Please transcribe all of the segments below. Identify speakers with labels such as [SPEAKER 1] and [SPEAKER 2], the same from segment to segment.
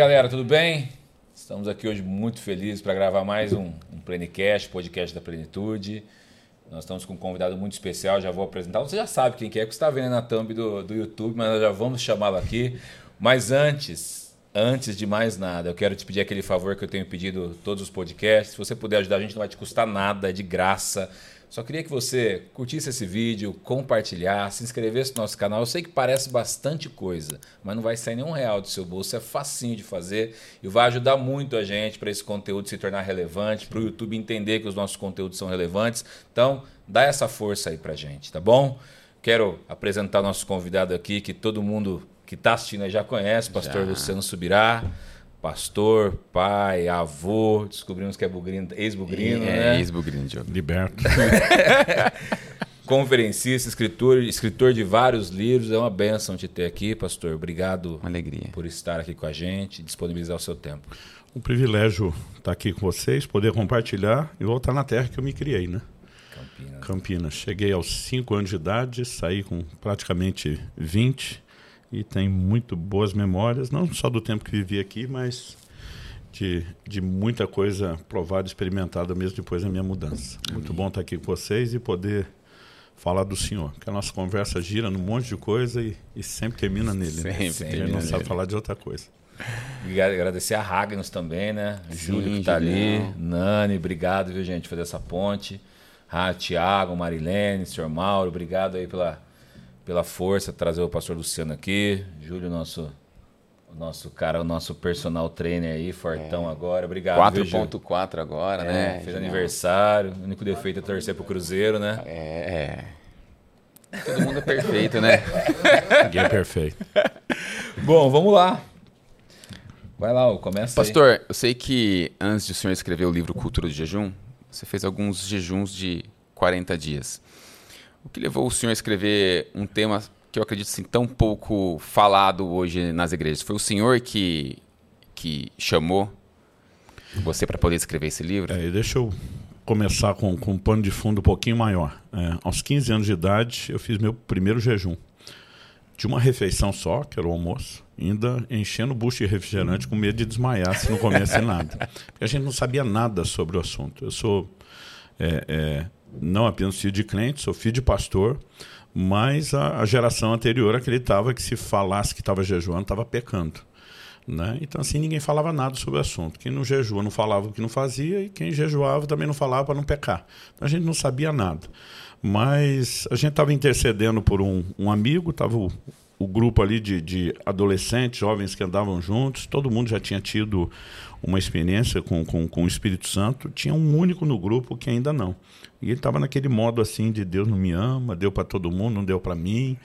[SPEAKER 1] Galera, tudo bem? Estamos aqui hoje muito felizes para gravar mais um, um Plenicast, podcast da Plenitude. Nós estamos com um convidado muito especial, já vou apresentar. Você já sabe quem que é, que está vendo na thumb do, do YouTube, mas nós já vamos chamá-lo aqui. Mas antes, antes de mais nada, eu quero te pedir aquele favor que eu tenho pedido todos os podcasts. Se você puder ajudar a gente, não vai te custar nada, é de graça. Só queria que você curtisse esse vídeo, compartilhasse, se inscrevesse no nosso canal. Eu sei que parece bastante coisa, mas não vai sair nenhum real do seu bolso. É facinho de fazer e vai ajudar muito a gente para esse conteúdo se tornar relevante, para o YouTube entender que os nossos conteúdos são relevantes. Então, dá essa força aí para gente, tá bom? Quero apresentar nosso convidado aqui, que todo mundo que está assistindo já conhece, pastor já. Luciano Subirá pastor, pai, avô, descobrimos que é bugrino, ex-bugrino, é,
[SPEAKER 2] né? ex-bugrino,
[SPEAKER 3] Liberto.
[SPEAKER 1] Conferencista, escritor, escritor de vários livros. É uma benção te ter aqui, pastor. Obrigado
[SPEAKER 2] uma alegria.
[SPEAKER 1] por estar aqui com a gente, disponibilizar o seu tempo.
[SPEAKER 3] Um privilégio estar aqui com vocês, poder compartilhar e voltar na terra que eu me criei, né? Campinas. Campinas. Cheguei aos 5 anos de idade, saí com praticamente 20 e tem muito boas memórias, não só do tempo que vivi aqui, mas de, de muita coisa provada, experimentada mesmo depois da minha mudança. Amém. Muito bom estar aqui com vocês e poder falar do Senhor, que a nossa conversa gira num monte de coisa e, e sempre termina nele.
[SPEAKER 2] Sempre,
[SPEAKER 3] né?
[SPEAKER 2] sempre
[SPEAKER 3] a gente não sabe falar de outra coisa.
[SPEAKER 1] E agradecer a Ragnos também, né? Sim, Júlio que está ali, Nani, obrigado, viu, gente, por fazer essa ponte. Ah, Tiago, Marilene, senhor Mauro, obrigado aí pela pela força, trazer o pastor Luciano aqui. Júlio, nosso o nosso cara, o nosso personal trainer aí, fortão é. agora. Obrigado.
[SPEAKER 2] 4.4 agora, é,
[SPEAKER 1] né? Fez aniversário. O único defeito é torcer pro Cruzeiro, né?
[SPEAKER 2] É. é. Todo mundo é perfeito, né?
[SPEAKER 3] Ninguém é perfeito.
[SPEAKER 1] Bom, vamos lá. Vai lá, começa
[SPEAKER 2] Pastor,
[SPEAKER 1] aí.
[SPEAKER 2] eu sei que antes de o senhor escrever o livro Cultura do Jejum, você fez alguns jejuns de 40 dias. O que levou o senhor a escrever um tema que eu acredito assim, tão pouco falado hoje nas igrejas? Foi o senhor que, que chamou você para poder escrever esse livro?
[SPEAKER 3] É, deixa eu começar com, com um pano de fundo um pouquinho maior. É, aos 15 anos de idade, eu fiz meu primeiro jejum. De uma refeição só, que era o almoço, ainda enchendo o bucho de refrigerante com medo de desmaiar se não comesse nada. Porque a gente não sabia nada sobre o assunto. Eu sou é, é, não apenas filho de crente, sou filho de pastor, mas a, a geração anterior acreditava que se falasse que estava jejuando, estava pecando. Né? Então, assim, ninguém falava nada sobre o assunto. Quem não jejua não falava o que não fazia, e quem jejuava também não falava para não pecar. Então, a gente não sabia nada. Mas a gente estava intercedendo por um, um amigo, estava o, o, grupo ali de, de adolescentes, jovens que andavam juntos, todo mundo já tinha tido uma experiência com, com, com o Espírito Santo, tinha um único no grupo que ainda não. E ele estava naquele modo assim de Deus não me ama, deu para todo mundo, não deu para mim.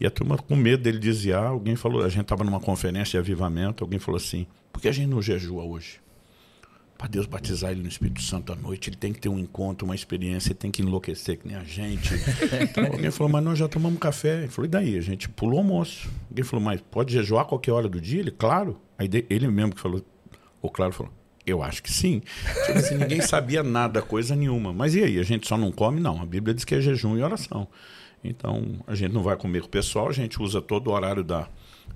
[SPEAKER 3] E a turma com medo dele desviar, alguém falou, a gente estava numa conferência de avivamento, alguém falou assim: "Por que a gente não jejua hoje?" Para Deus batizar ele no Espírito Santo à noite, ele tem que ter um encontro, uma experiência, ele tem que enlouquecer que nem a gente. Então alguém falou: "Mas nós já tomamos café". Ele falou: "E daí? A gente pulou o almoço". Alguém falou: "Mas pode jejuar a qualquer hora do dia?" Ele: "Claro". Aí ele mesmo que falou: "O claro falou: eu acho que sim. Tipo assim, ninguém sabia nada, coisa nenhuma. Mas e aí? A gente só não come? Não. A Bíblia diz que é jejum e oração. Então, a gente não vai comer com o pessoal, a gente usa todo o horário da,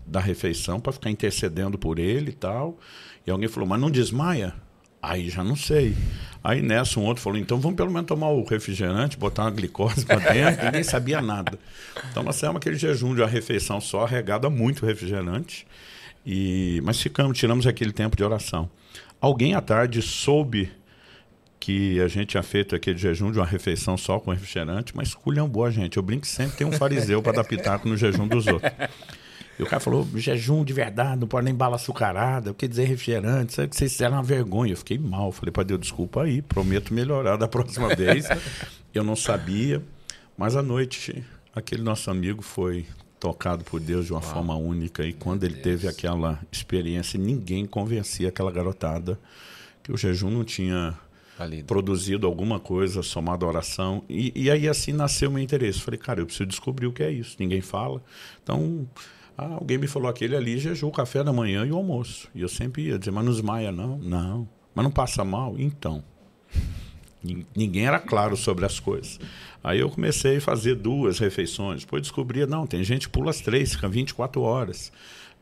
[SPEAKER 3] da refeição para ficar intercedendo por ele e tal. E alguém falou, mas não desmaia? Aí já não sei. Aí nessa um outro falou, então vamos pelo menos tomar o refrigerante, botar uma glicose para dentro. Ninguém sabia nada. Então nós temos aquele jejum de uma refeição só, regada muito refrigerante. E, mas ficamos, tiramos aquele tempo de oração. Alguém à tarde soube que a gente tinha feito aquele jejum de uma refeição só com refrigerante, mas culhambou a gente. Eu brinco que sempre tem um fariseu para dar pitaco no jejum dos outros. E o cara falou, jejum de verdade, não pode nem bala açucarada, o que dizer refrigerante, sabe que vocês fizeram uma vergonha. Eu fiquei mal, falei para Deus, desculpa aí, prometo melhorar da próxima vez. Eu não sabia, mas à noite aquele nosso amigo foi tocado por Deus de uma Uau. forma única. E quando ele Deus. teve aquela experiência, ninguém convencia aquela garotada que o jejum não tinha Valido. produzido alguma coisa somado à oração. E, e aí assim nasceu o meu interesse. Falei, cara, eu preciso descobrir o que é isso. Ninguém fala. Então, ah, alguém me falou aquele ali jejum café da manhã e o almoço. E eu sempre ia dizer, mas não desmaia não? Não. Mas não passa mal? Então. Ninguém era claro sobre as coisas. Aí eu comecei a fazer duas refeições. Depois descobria, não, tem gente que pula as três, fica 24 horas.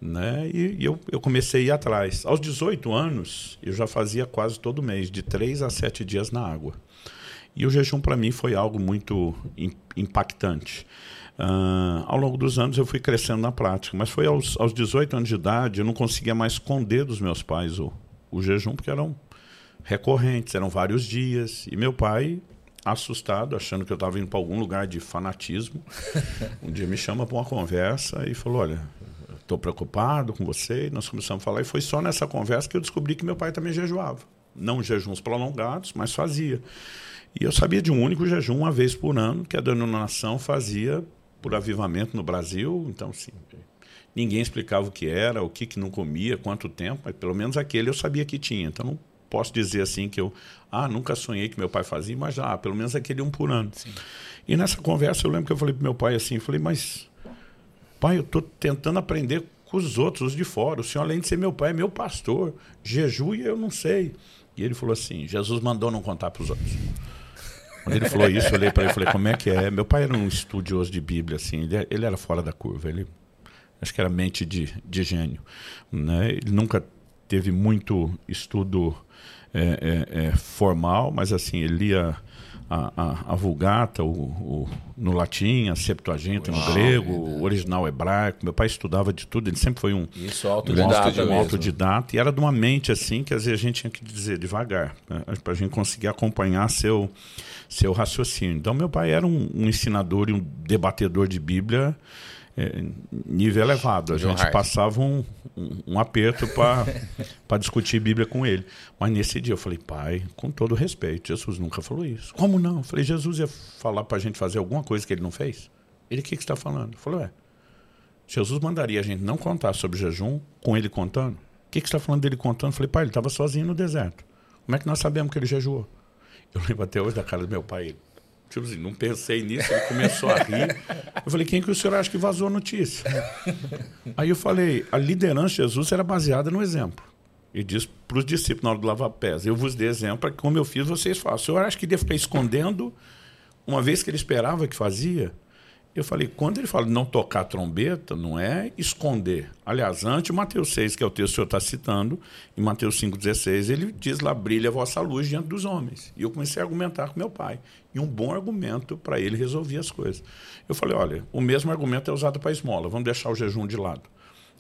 [SPEAKER 3] Né? E, e eu, eu comecei a ir atrás. Aos 18 anos, eu já fazia quase todo mês, de três a sete dias na água. E o jejum para mim foi algo muito impactante. Uh, ao longo dos anos eu fui crescendo na prática, mas foi aos, aos 18 anos de idade eu não conseguia mais esconder dos meus pais o, o jejum, porque eram recorrentes, eram vários dias. E meu pai, assustado, achando que eu estava indo para algum lugar de fanatismo, um dia me chama para uma conversa e falou: Olha, estou preocupado com você. E nós começamos a falar, e foi só nessa conversa que eu descobri que meu pai também jejuava. Não jejuns prolongados, mas fazia. E eu sabia de um único jejum, uma vez por ano, que a denominação fazia por avivamento no Brasil. Então, sim, ninguém explicava o que era, o que, que não comia, quanto tempo, mas pelo menos aquele eu sabia que tinha. Então, não posso dizer assim que eu, ah, nunca sonhei que meu pai fazia, mas ah, pelo menos aquele um por ano. Sim. E nessa conversa eu lembro que eu falei para meu pai assim, falei, mas pai, eu estou tentando aprender com os outros, os de fora. O senhor, além de ser meu pai, é meu pastor. Jejum e eu não sei. E ele falou assim, Jesus mandou não contar para os outros. Quando ele falou isso, eu olhei para ele e falei, como é que é? Meu pai era um estudioso de Bíblia, assim, ele, ele era fora da curva, ele acho que era mente de, de gênio. Né? Ele nunca teve muito estudo é, é, é, formal, mas assim, ele lia a, a, a Vulgata o, o, no latim, a Septuaginta no grego, é o original hebraico. Meu pai estudava de tudo, ele sempre foi um,
[SPEAKER 1] Isso, autodidata,
[SPEAKER 3] um, autodidata. E era de uma mente assim que às vezes a gente tinha que dizer devagar, né, para a gente conseguir acompanhar seu, seu raciocínio. Então, meu pai era um, um ensinador e um debatedor de Bíblia é, nível elevado. A gente passava um, um, um aperto para discutir Bíblia com ele. Mas nesse dia eu falei, pai, com todo respeito, Jesus nunca falou isso. Como não? Eu falei, Jesus ia falar para a gente fazer alguma coisa que ele não fez? Ele, o que, que está falando? Falou, é. Jesus mandaria a gente não contar sobre jejum com ele contando? O que, que está falando dele contando? Eu falei, pai, ele estava sozinho no deserto. Como é que nós sabemos que ele jejuou? Eu lembro até hoje da cara do meu pai. Ele, Tipo assim, não pensei nisso, ele começou a rir. Eu falei, quem que o senhor acha que vazou a notícia? Aí eu falei, a liderança de Jesus era baseada no exemplo. E disse para os discípulos na hora do lavar pés, eu vos dei exemplo para que, como eu fiz, vocês façam. O senhor acha que devia ficar escondendo, uma vez que ele esperava que fazia? Eu falei, quando ele fala não tocar trombeta, não é esconder. Aliás, antes, Mateus 6, que é o texto que o senhor está citando, em Mateus 5,16, ele diz lá, brilha a vossa luz diante dos homens. E eu comecei a argumentar com meu pai. E um bom argumento para ele resolver as coisas. Eu falei, olha, o mesmo argumento é usado para esmola, vamos deixar o jejum de lado.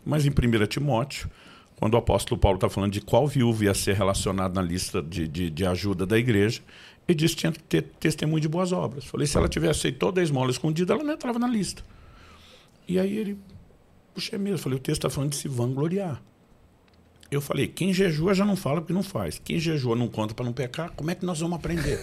[SPEAKER 3] Mas em 1 Timóteo, quando o apóstolo Paulo está falando de qual viúva ia ser relacionado na lista de, de, de ajuda da igreja, ele disse que tinha que ter testemunho de boas obras. Falei, se ela tivesse feito toda a esmola escondida, ela não entrava na lista. E aí ele, puxa, é mesmo. Falei, o texto está falando de se vangloriar. Eu falei, quem jejua já não fala porque não faz. Quem jejua não conta para não pecar, como é que nós vamos aprender?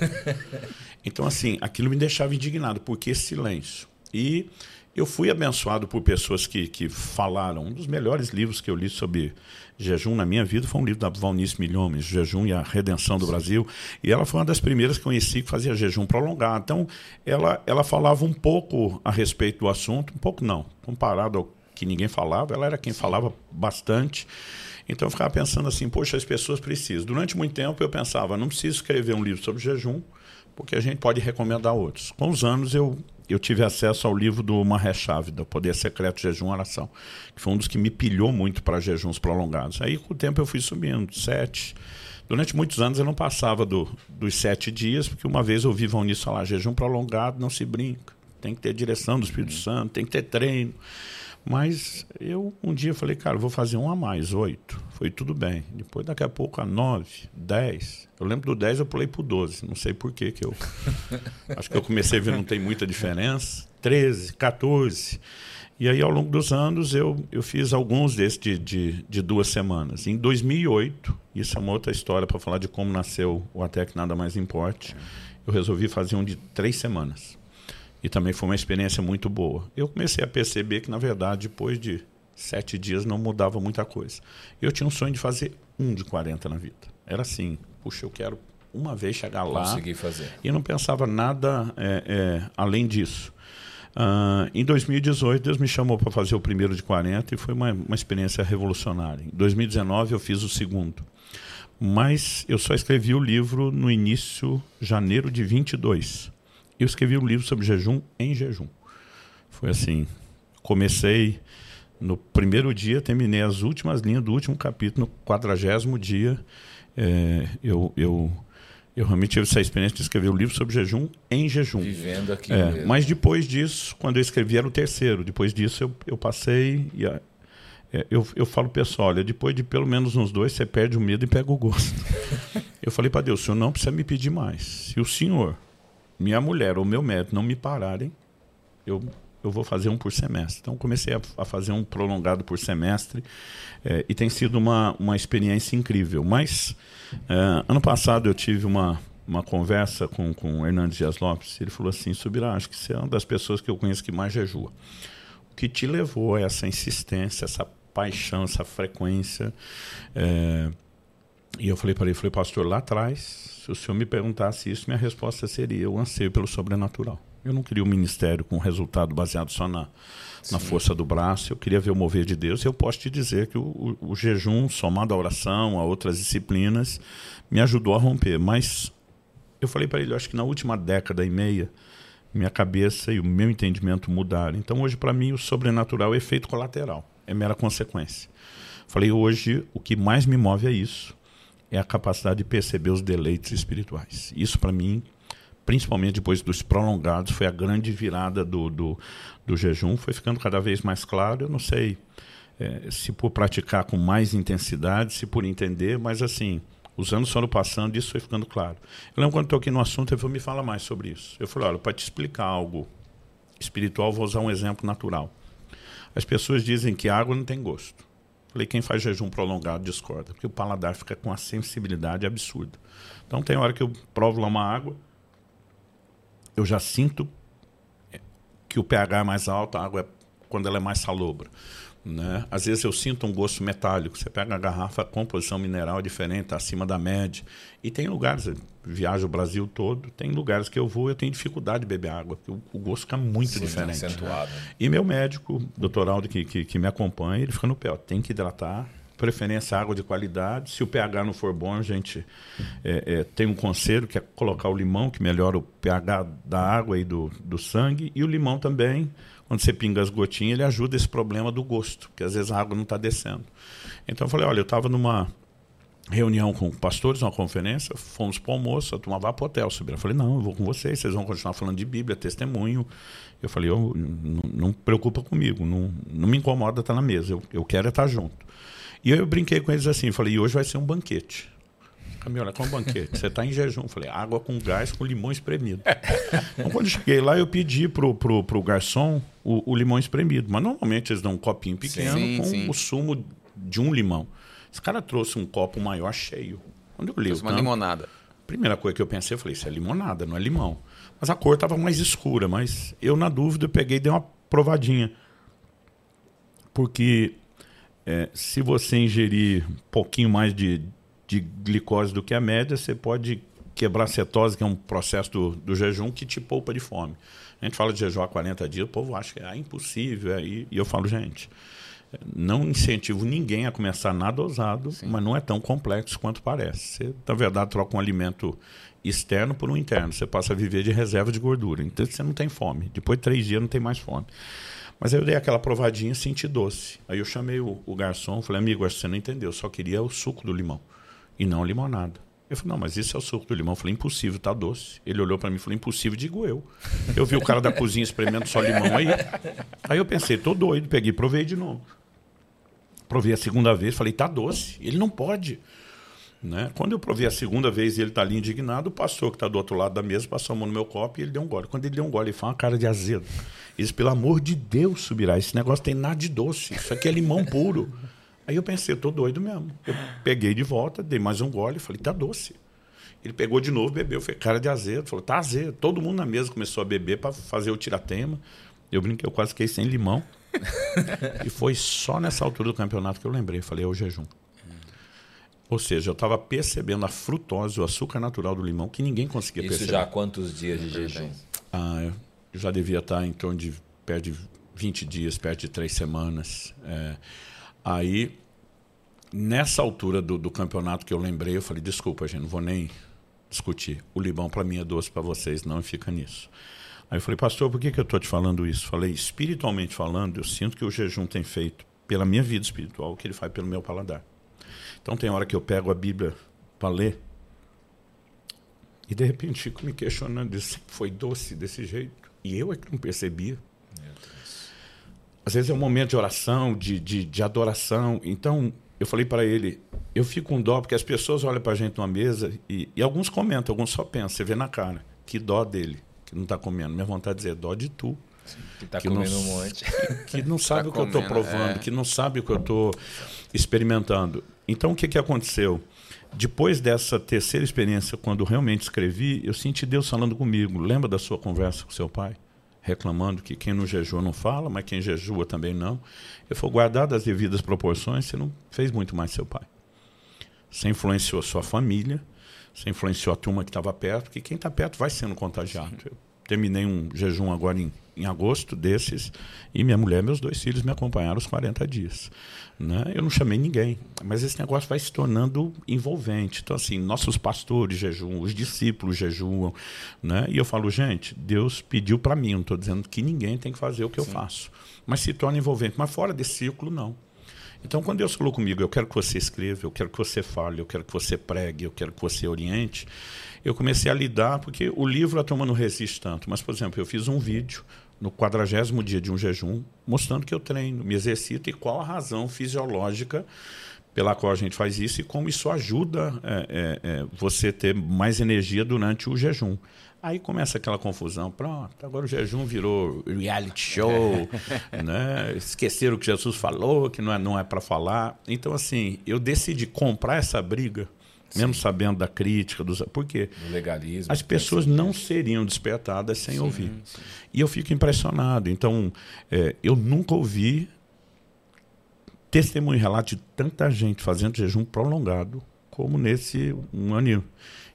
[SPEAKER 3] então, assim, aquilo me deixava indignado, porque silêncio. E eu fui abençoado por pessoas que, que falaram. Um dos melhores livros que eu li sobre jejum na minha vida foi um livro da Valnice Milhomes, Jejum e a Redenção do Sim. Brasil. E ela foi uma das primeiras que conheci que fazia jejum prolongado. Então, ela, ela falava um pouco a respeito do assunto, um pouco não, comparado ao que ninguém falava, ela era quem falava bastante. Então eu ficava pensando assim, poxa, as pessoas precisam. Durante muito tempo eu pensava, não preciso escrever um livro sobre jejum, porque a gente pode recomendar outros. Com os anos eu eu tive acesso ao livro do Maheshave, do Poder Secreto Jejum e Oração, que foi um dos que me pilhou muito para jejuns prolongados. Aí, com o tempo, eu fui subindo, sete. Durante muitos anos eu não passava do, dos sete dias, porque uma vez eu ouvi nisso falar, jejum prolongado não se brinca. Tem que ter direção do Espírito uhum. Santo, tem que ter treino. Mas eu um dia falei, cara, vou fazer um a mais, oito. Foi tudo bem. Depois, daqui a pouco, a nove, dez. Eu lembro do dez, eu pulei pro doze. Não sei por que que eu. Acho que eu comecei a ver não tem muita diferença. Treze, 14. E aí, ao longo dos anos, eu, eu fiz alguns desses de, de, de duas semanas. Em 2008, isso é uma outra história para falar de como nasceu o Até Que Nada Mais Importe, eu resolvi fazer um de três semanas. E também foi uma experiência muito boa. Eu comecei a perceber que, na verdade, depois de sete dias não mudava muita coisa. Eu tinha um sonho de fazer um de 40 na vida. Era assim, puxa, eu quero uma vez chegar lá.
[SPEAKER 1] Conseguir fazer.
[SPEAKER 3] E não pensava nada é, é, além disso. Uh, em 2018, Deus me chamou para fazer o primeiro de 40 e foi uma, uma experiência revolucionária. Em 2019, eu fiz o segundo. Mas eu só escrevi o livro no início, janeiro de 22. Eu escrevi um livro sobre jejum em jejum. Foi assim, comecei no primeiro dia, terminei as últimas linhas do último capítulo, no quadragésimo dia. É, eu, eu, eu realmente tive essa experiência de escrever um livro sobre jejum em jejum.
[SPEAKER 1] Vivendo aqui
[SPEAKER 3] É, mas depois disso, quando eu escrevi, era o terceiro. Depois disso, eu, eu passei. E a- é, eu, eu falo pessoal: olha, depois de pelo menos uns dois, você perde o medo e pega o gosto. eu falei para Deus: o senhor não precisa me pedir mais. Se o senhor, minha mulher ou meu médico não me pararem, eu, eu vou fazer um por semestre. Então, comecei a, a fazer um prolongado por semestre é, e tem sido uma, uma experiência incrível. Mas, é, ano passado, eu tive uma, uma conversa com, com o Hernandes Dias Lopes. Ele falou assim: Subirá, acho que você é uma das pessoas que eu conheço que mais jejua. O que te levou a essa insistência, essa paixão, essa frequência? É, e eu falei para ele, falei, pastor, lá atrás, se o senhor me perguntasse isso, minha resposta seria o anseio pelo sobrenatural. Eu não queria um ministério com resultado baseado só na, na força do braço, eu queria ver o mover de Deus. E eu posso te dizer que o, o, o jejum, somado à oração, a outras disciplinas, me ajudou a romper. Mas eu falei para ele, eu acho que na última década e meia, minha cabeça e o meu entendimento mudaram. Então hoje, para mim, o sobrenatural é efeito colateral, é mera consequência. Falei, hoje, o que mais me move é isso é a capacidade de perceber os deleites espirituais. Isso, para mim, principalmente depois dos prolongados, foi a grande virada do, do, do jejum. Foi ficando cada vez mais claro. Eu não sei é, se por praticar com mais intensidade, se por entender, mas assim, os anos foram passando e isso foi ficando claro. Eu lembro quando estou aqui no assunto, ele falou, me fala mais sobre isso. Eu falei, olha, para te explicar algo espiritual, vou usar um exemplo natural. As pessoas dizem que água não tem gosto. Falei, quem faz jejum prolongado discorda, porque o paladar fica com uma sensibilidade absurda. Então tem hora que eu provo lá uma água, eu já sinto que o pH é mais alto, a água é quando ela é mais salobra. Né? Às vezes eu sinto um gosto metálico. Você pega a garrafa, a composição mineral é diferente, tá acima da média. E tem lugares, eu viajo o Brasil todo, tem lugares que eu vou eu tenho dificuldade de beber água, porque o, o gosto fica muito
[SPEAKER 1] Sim,
[SPEAKER 3] diferente.
[SPEAKER 1] acentuado.
[SPEAKER 3] E meu médico, doutor Aldo, que, que, que me acompanha, ele fica no pé, ó, tem que hidratar, preferência água de qualidade. Se o pH não for bom, a gente é, é, tem um conselho que é colocar o limão, que melhora o pH da água e do, do sangue, e o limão também, quando você pinga as gotinhas, ele ajuda esse problema do gosto, porque às vezes a água não está descendo. Então eu falei, olha, eu estava numa reunião com pastores, uma conferência, fomos para o almoço, eu tomava Vapotel, subir. Eu falei, não, eu vou com vocês, vocês vão continuar falando de Bíblia, testemunho. Eu falei, eu, não, preocupa comigo, não, não me incomoda estar na mesa, eu, eu quero é estar junto. E eu brinquei com eles assim, falei, e hoje vai ser um banquete. Camila, com um banquete. Você está em jejum. Falei, água com gás com limão espremido. então, quando eu cheguei lá, eu pedi pro, pro, pro garçom o, o limão espremido. Mas normalmente eles dão um copinho pequeno
[SPEAKER 2] Sim,
[SPEAKER 3] com
[SPEAKER 2] sim.
[SPEAKER 3] o sumo de um limão. Esse cara trouxe um copo maior cheio. Quando eu li
[SPEAKER 2] uma limonada.
[SPEAKER 3] primeira coisa que eu pensei, eu falei, isso é limonada, não é limão. Mas a cor estava mais escura, mas eu, na dúvida, eu peguei e dei uma provadinha. Porque é, se você ingerir um pouquinho mais de, de glicose do que a média, você pode quebrar a cetose, que é um processo do, do jejum que te poupa de fome. A gente fala de jejum há 40 dias, o povo acha que é impossível. é, E, e eu falo, gente, não incentivo ninguém a começar nada ousado, mas não é tão complexo quanto parece. Você, na verdade, troca um alimento externo por um interno. Você passa a viver de reserva de gordura. Então você não tem fome. Depois de três dias não tem mais fome. Mas aí eu dei aquela provadinha, senti doce. Aí eu chamei o, o garçom, falei, amigo, acho que você não entendeu, eu só queria o suco do limão e não limonada. Ele falou, não, mas isso é o suco do limão. Eu falei, impossível, tá doce. Ele olhou para mim e falou, impossível, digo eu. Eu vi o cara da cozinha espremendo só limão aí. Aí eu pensei, tô doido, peguei e provei de novo. Provei a segunda vez, falei, tá doce. Ele não pode. Né? Quando eu provei a segunda vez e ele tá ali indignado, o pastor que está do outro lado da mesa passou a mão no meu copo e ele deu um gole. Quando ele deu um gole, ele faz uma cara de azedo. Ele disse, pelo amor de Deus, subirá. Esse negócio tem nada de doce. Isso aqui é limão puro. Aí eu pensei, eu tô doido mesmo. Eu peguei de volta, dei mais um gole e falei, tá doce. Ele pegou de novo, bebeu, foi cara de azedo. Falou, tá azedo. Todo mundo na mesa começou a beber para fazer o tiratema. Eu brinquei, eu quase fiquei sem limão. e foi só nessa altura do campeonato que eu lembrei. Falei, é o jejum. Ou seja, eu estava percebendo a frutose, o açúcar natural do limão, que ninguém conseguia
[SPEAKER 1] Isso
[SPEAKER 3] perceber.
[SPEAKER 1] já há quantos dias de jejum?
[SPEAKER 3] Ah, eu já devia estar em torno de perto de 20 dias, perto de três semanas. É, aí, nessa altura do, do campeonato que eu lembrei, eu falei, desculpa, gente, não vou nem discutir. O Libão para mim é doce para vocês, não fica nisso. Aí eu falei, pastor, por que, que eu estou te falando isso? Falei, espiritualmente falando, eu sinto que o jejum tem feito pela minha vida espiritual o que ele faz pelo meu paladar. Então tem hora que eu pego a Bíblia para ler e de repente fico me questionando, isso foi doce desse jeito? E eu é que não percebia. Às vezes é um momento de oração, de, de, de adoração. Então, eu falei para ele, eu fico com dó porque as pessoas olham para a gente numa mesa e, e, alguns comentam, alguns só pensam, você vê na cara, que dó dele, que não está comendo. Minha vontade é dizer, dó de tu.
[SPEAKER 1] Sim, que está comendo não, um monte.
[SPEAKER 3] Que, que não sabe tá o que comendo, eu estou provando, é. que não sabe o que eu estou experimentando. Então, o que, que aconteceu? Depois dessa terceira experiência, quando realmente escrevi, eu senti Deus falando comigo. Lembra da sua conversa com seu pai? Reclamando que quem não jejua não fala, mas quem jejua também não. Ele falou, guardado as devidas proporções, você não fez muito mais seu pai. Você influenciou sua família, você influenciou a turma que estava perto, porque quem está perto vai sendo contagiado. Eu terminei um jejum agora em, em agosto desses, e minha mulher e meus dois filhos me acompanharam os 40 dias. Né? Eu não chamei ninguém, mas esse negócio vai se tornando envolvente. Então, assim, nossos pastores jejuam, os discípulos jejuam. Né? E eu falo, gente, Deus pediu para mim, não estou dizendo que ninguém tem que fazer o que Sim. eu faço. Mas se torna envolvente. Mas fora desse círculo, não. Então, quando Deus falou comigo, eu quero que você escreva, eu quero que você fale, eu quero que você pregue, eu quero que você oriente, eu comecei a lidar, porque o livro a turma não resiste tanto. Mas, por exemplo, eu fiz um vídeo no quadragésimo dia de um jejum, mostrando que eu treino, me exercito e qual a razão fisiológica pela qual a gente faz isso e como isso ajuda é, é, é, você ter mais energia durante o jejum. Aí começa aquela confusão, pronto, agora o jejum virou reality show, né? esqueceram o que Jesus falou, que não é, não é para falar. Então, assim, eu decidi comprar essa briga mesmo sabendo da crítica, dos, por quê?
[SPEAKER 1] Do legalismo.
[SPEAKER 3] As pessoas não seriam despertadas sem sim, ouvir. Sim. E eu fico impressionado. Então, é, eu nunca ouvi testemunho relato de tanta gente fazendo jejum prolongado como nesse um ano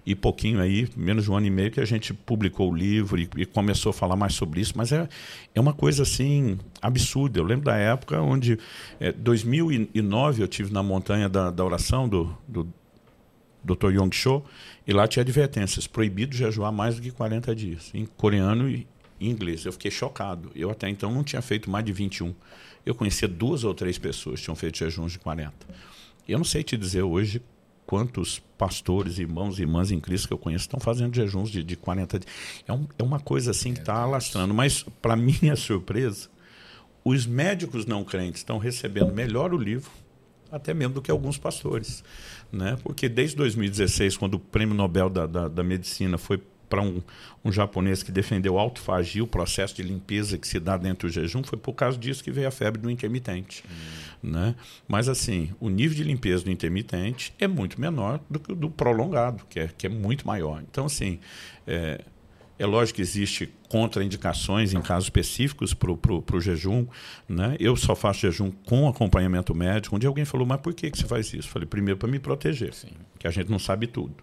[SPEAKER 3] e pouquinho aí, menos de um ano e meio, que a gente publicou o livro e, e, começou a falar mais sobre isso, mas é, é uma coisa assim absurda. Eu lembro da época onde, é, 2009, eu tive na montanha da, da oração do, do Dr. Yong Cho, e lá tinha advertências, proibido jejuar mais do que 40 dias, em coreano e em inglês. Eu fiquei chocado. Eu até então não tinha feito mais de 21. Eu conhecia duas ou três pessoas que tinham feito jejuns de 40. Eu não sei te dizer hoje quantos pastores, irmãos e irmãs em Cristo que eu conheço estão fazendo jejuns de, de 40 dias. É, um, é uma coisa assim que está alastrando. Mas, para minha surpresa, os médicos não crentes estão recebendo melhor o livro, até mesmo do que alguns pastores né? Porque desde 2016, quando o Prêmio Nobel da, da, da Medicina foi para um, um japonês que defendeu autofagia, o processo de limpeza que se dá dentro do jejum, foi por causa disso que veio a febre do intermitente. Hum. Né? Mas, assim, o nível de limpeza do intermitente é muito menor do que o do prolongado, que é, que é muito maior. Então, assim, é, é lógico que existe contraindicações em casos específicos para o jejum. Né? Eu só faço jejum com acompanhamento médico. Um dia alguém falou, mas por que, que você faz isso? Eu falei, primeiro, para me proteger, Sim. que a gente não sabe tudo.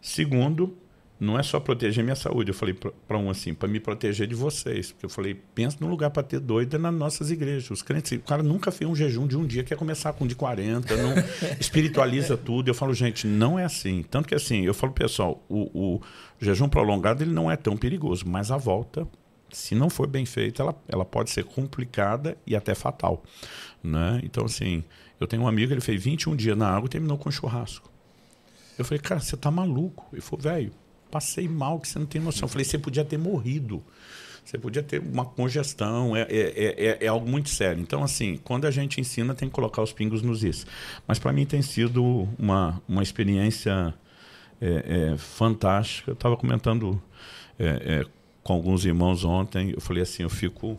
[SPEAKER 3] Segundo, não é só proteger minha saúde. Eu falei para um assim, para me proteger de vocês. Porque eu falei, pensa num lugar para ter doida nas nossas igrejas. Os crentes, o cara nunca fez um jejum de um dia, quer começar com um de 40, não espiritualiza tudo. Eu falo, gente, não é assim. Tanto que assim, eu falo, pessoal, o, o jejum prolongado ele não é tão perigoso, mas a volta, se não for bem feita, ela, ela pode ser complicada e até fatal. Né? Então, assim, eu tenho um amigo, ele fez 21 dias na água e terminou com churrasco. Eu falei, cara, você tá maluco? Ele falou, velho, passei mal, que você não tem noção. Eu falei, você podia ter morrido. Você podia ter uma congestão, é, é, é, é, algo muito sério. Então, assim, quando a gente ensina, tem que colocar os pingos nos is. Mas para mim tem sido uma, uma experiência é, é, fantástica. Eu estava comentando é, é, com alguns irmãos ontem, eu falei assim, eu fico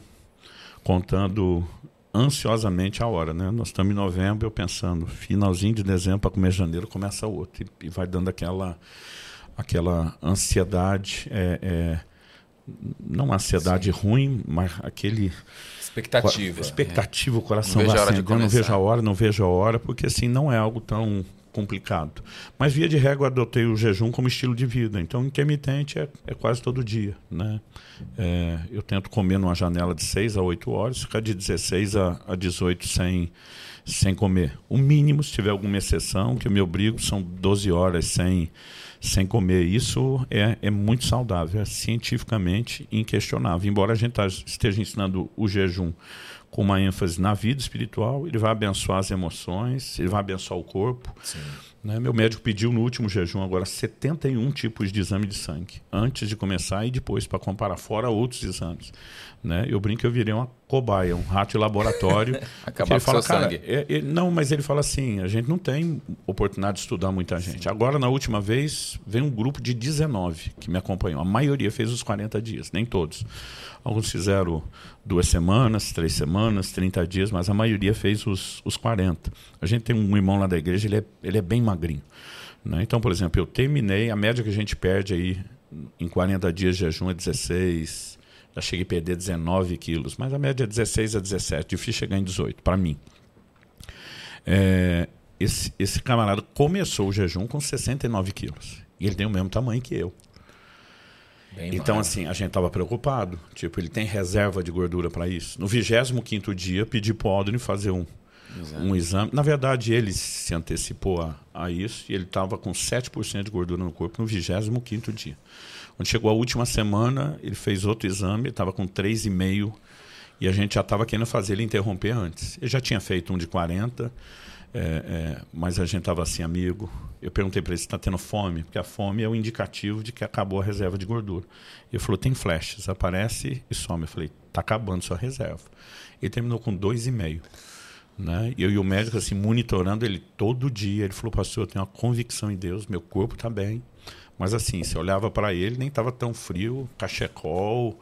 [SPEAKER 3] contando ansiosamente a hora, né? Nós estamos em novembro, eu pensando, finalzinho de dezembro para começo de janeiro começa outro e, e vai dando aquela aquela ansiedade, é, é, não ansiedade Sim. ruim, mas aquele
[SPEAKER 1] expectativa,
[SPEAKER 3] expectativa, o coração vai acendendo, não vejo a hora, não vejo a hora, porque assim não é algo tão complicado. Mas via de regra adotei o jejum como estilo de vida, então intermitente é, é quase todo dia, né? É, eu tento comer numa janela de 6 a 8 horas, ficar de 16 a, a 18 sem sem comer. O mínimo, se tiver alguma exceção, que eu me obrigo, são 12 horas sem, sem comer. Isso é, é muito saudável, é cientificamente inquestionável. Embora a gente tá, esteja ensinando o jejum com uma ênfase na vida espiritual, ele vai abençoar as emoções, ele vai abençoar o corpo.
[SPEAKER 1] Sim.
[SPEAKER 3] Né? Meu médico pediu no último jejum agora 71 tipos de exame de sangue, antes de começar e depois, para comparar, fora outros exames. Né? Eu brinco que eu virei uma cobaia, um rato de laboratório.
[SPEAKER 2] Acabar
[SPEAKER 3] ele fala, cara,
[SPEAKER 2] sangue.
[SPEAKER 3] é- é- não, mas ele fala assim, a gente não tem oportunidade de estudar muita gente. Agora, na última vez, veio um grupo de 19 que me acompanhou. A maioria fez os 40 dias, nem todos. Alguns fizeram duas semanas, três semanas, 30 dias, mas a maioria fez os, os 40. A gente tem um irmão lá da igreja, ele é, ele é bem magrinho. né? Então, por exemplo, eu terminei, a média que a gente perde aí em 40 dias de jejum é 16, já cheguei a perder 19 quilos, mas a média é 16 a 17, difícil chegar em 18, para mim. É, esse, esse camarada começou o jejum com 69 quilos, e ele tem o mesmo tamanho que eu.
[SPEAKER 1] Bem
[SPEAKER 3] Então,
[SPEAKER 1] mais.
[SPEAKER 3] assim, a gente estava preocupado. Tipo, ele tem reserva de gordura para isso. No 25 dia, pedi para o Aldrin fazer um, um exame. Na verdade, ele se antecipou a, a isso e ele estava com 7% de gordura no corpo no 25 dia. Quando chegou a última semana, ele fez outro exame, estava com 3,5 e a gente já estava querendo fazer ele interromper antes. Ele já tinha feito um de 40, é, é, mas a gente estava assim, amigo. Eu perguntei para ele se está tendo fome, porque a fome é o indicativo de que acabou a reserva de gordura. Ele falou: tem flashes, aparece e some. Eu falei: está acabando sua reserva. Ele terminou com 2,5. Né? E eu e o médico assim monitorando ele todo dia. Ele falou: pastor, eu tenho uma convicção em Deus, meu corpo está bem. Mas assim, você olhava para ele, nem estava tão frio, cachecol.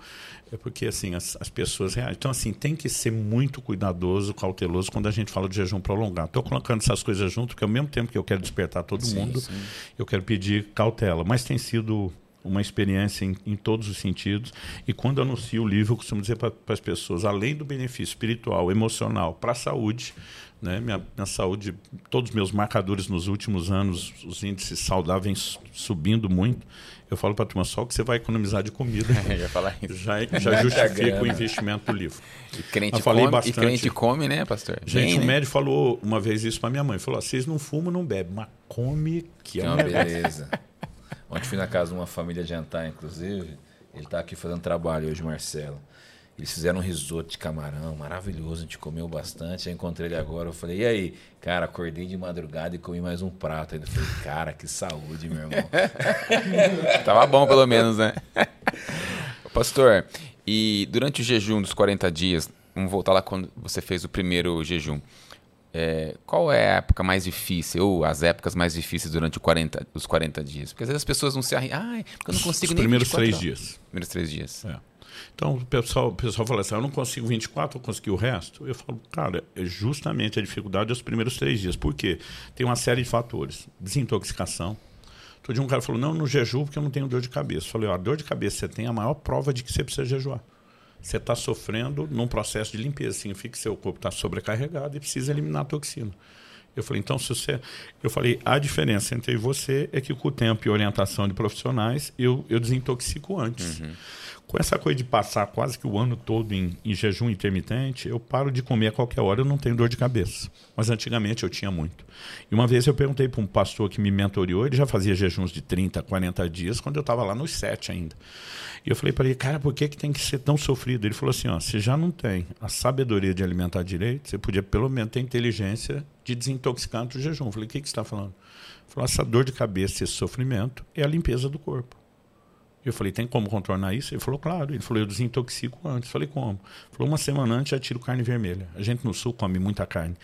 [SPEAKER 3] É porque assim, as, as pessoas reagem. Então, assim, tem que ser muito cuidadoso, cauteloso quando a gente fala de jejum prolongado. Estou colocando essas coisas junto, porque ao mesmo tempo que eu quero despertar todo
[SPEAKER 1] Sim,
[SPEAKER 3] mundo,
[SPEAKER 1] sim.
[SPEAKER 3] eu quero pedir cautela. Mas tem sido uma experiência em, em todos os sentidos. E quando anuncio o livro, eu costumo dizer para as pessoas, além do benefício espiritual, emocional, para a saúde, né? minha, minha saúde, todos os meus marcadores nos últimos anos, os índices saudáveis subindo muito. Eu falo para a turma, só que você vai economizar de comida.
[SPEAKER 2] Ia falar isso.
[SPEAKER 3] já, já justifica
[SPEAKER 1] grana.
[SPEAKER 3] o investimento do livro.
[SPEAKER 2] E crente,
[SPEAKER 3] Eu falei
[SPEAKER 2] come, e
[SPEAKER 3] bastante.
[SPEAKER 2] crente come, né, pastor?
[SPEAKER 3] Gente,
[SPEAKER 2] Bem,
[SPEAKER 3] um
[SPEAKER 2] né?
[SPEAKER 3] médico falou uma vez isso para minha mãe. Falou: "Ó, vocês não fumam, não bebem, mas come que é um negócio."
[SPEAKER 1] beleza. Ontem fui na casa de uma família jantar, inclusive. Ele tá aqui fazendo trabalho hoje, Marcelo. Eles fizeram um risoto de camarão, maravilhoso, a gente comeu bastante. Aí encontrei ele agora, eu falei, e aí? Cara, acordei de madrugada e comi mais um prato. Aí eu falei, cara, que saúde, meu irmão.
[SPEAKER 2] Tava bom, pelo menos, né? Pastor, e durante o jejum dos 40 dias, vamos voltar lá quando você fez o primeiro jejum. É, qual é a época mais difícil, ou as épocas mais difíceis durante o 40, os 40 dias? Porque às vezes as pessoas não se arri... Ai, porque eu não consigo
[SPEAKER 3] Os
[SPEAKER 2] nem
[SPEAKER 3] primeiros
[SPEAKER 2] 24
[SPEAKER 3] três
[SPEAKER 2] horas.
[SPEAKER 3] dias.
[SPEAKER 2] Primeiros três dias.
[SPEAKER 3] É. Então o pessoal, o pessoal fala assim: "Ah, eu não consigo 24, eu consegui o resto. Eu falo, cara, é justamente a dificuldade dos primeiros três dias. Por quê? Tem uma série de fatores. Desintoxicação. Todo dia um cara falou: não, no jejum porque eu não tenho dor de cabeça. Eu falei: ó, dor de cabeça você tem é a maior prova de que você precisa jejuar. Você está sofrendo num processo de limpeza. Significa que seu corpo está sobrecarregado e precisa eliminar a toxina. Eu falei, então, se você. Eu falei, a diferença entre você é que com o tempo e orientação de profissionais, eu, eu desintoxico antes. Com essa coisa de passar quase que o ano todo em, em jejum intermitente, eu paro de comer a qualquer hora, eu não tenho dor de cabeça. Mas antigamente eu tinha muito. E uma vez eu perguntei para um pastor que me mentoriou, ele já fazia jejuns de 30, 40 dias, quando eu estava lá nos 7 ainda. E eu falei para ele, cara, por que, que tem que ser tão sofrido? Ele falou assim: ó, você já não tem a sabedoria de alimentar direito, você podia pelo menos ter inteligência de desintoxicar antes do jejum. Eu falei, o que, que você está falando? Ele falou, essa dor de cabeça, esse sofrimento é a limpeza do corpo. Eu falei, tem como contornar isso? Ele falou, claro. Ele falou, eu desintoxico antes. Eu falei, como? Ele falou, uma semana antes já tiro carne vermelha. A gente no sul come muita carne.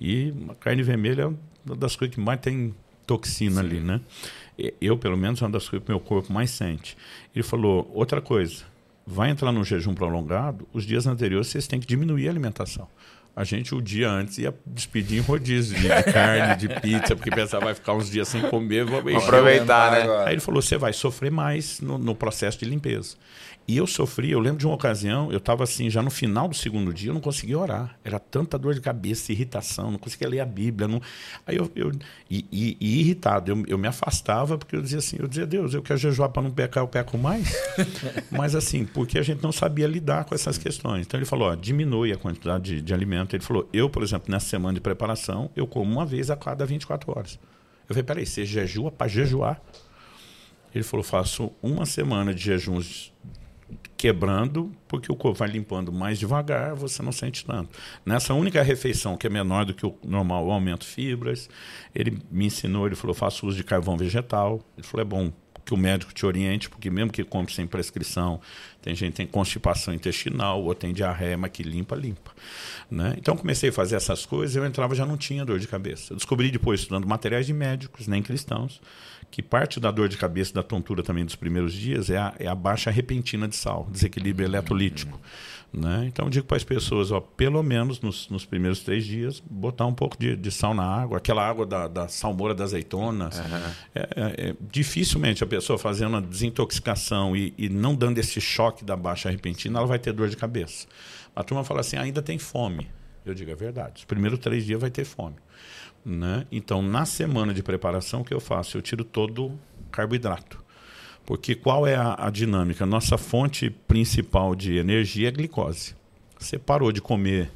[SPEAKER 3] E a carne vermelha é uma das coisas que mais tem toxina ali, né? Eu, pelo menos, é uma das coisas que meu corpo mais sente. Ele falou, outra coisa, vai entrar no jejum prolongado, os dias anteriores vocês têm que diminuir a alimentação. A gente, o dia antes, ia despedir em rodízio de, carne, de pizza, porque pensava, vai ficar uns dias sem comer, vou
[SPEAKER 2] aproveitar, né?
[SPEAKER 1] Agora.
[SPEAKER 3] Aí ele falou: você vai sofrer mais no, no processo de limpeza. E eu sofri, eu lembro de uma ocasião, eu estava assim, já no final do segundo dia, eu não conseguia orar. Era tanta dor de cabeça, irritação, não conseguia ler a Bíblia. Não... Aí eu, eu e, e- e irritado, eu, eu me afastava, porque eu dizia assim, eu dizia, Deus, eu quero jejuar para não pecar, eu peco mais. Mas assim, porque a gente não sabia lidar com essas questões. Então ele falou, ó, diminui a quantidade de, de alimento. Ele falou: eu, por exemplo, nessa semana de preparação, eu como uma vez a cada 24 horas. Eu falei: peraí, você jejua para jejuar? Ele falou: faço uma semana de jejuns quebrando, porque o corpo vai limpando mais devagar, você não sente tanto. Nessa única refeição, que é menor do que o normal, eu aumento fibras. Ele me ensinou, ele falou: faço uso de carvão vegetal. Ele falou: é bom que o médico te oriente, porque mesmo que compre sem prescrição, tem gente que tem constipação intestinal ou tem diarreia, mas que limpa, limpa. Né? Então comecei a fazer essas coisas, eu entrava já não tinha dor de cabeça. Eu descobri depois, estudando materiais de médicos, nem cristãos, que parte da dor de cabeça, da tontura também dos primeiros dias, é a, é a baixa repentina de sal, desequilíbrio eletrolítico. Né? Então eu digo para as pessoas, ó, pelo menos nos, nos, primeiros três dias, botar um pouco de, de sal na água, aquela água da, da salmoura da azeitona. Uhum. É, é, é, dificilmente a pessoa fazendo uma desintoxicação e, e, não dando esse choque da baixa repentina, ela vai ter dor de cabeça. A turma fala assim, ainda tem fome. Eu digo, é verdade. Os primeiros três dias vai ter fome. Né? Então, na semana de preparação, o que eu faço? Eu tiro todo carboidrato. Porque qual é a, a dinâmica? Nossa fonte principal de energia é glicose. Você parou de comer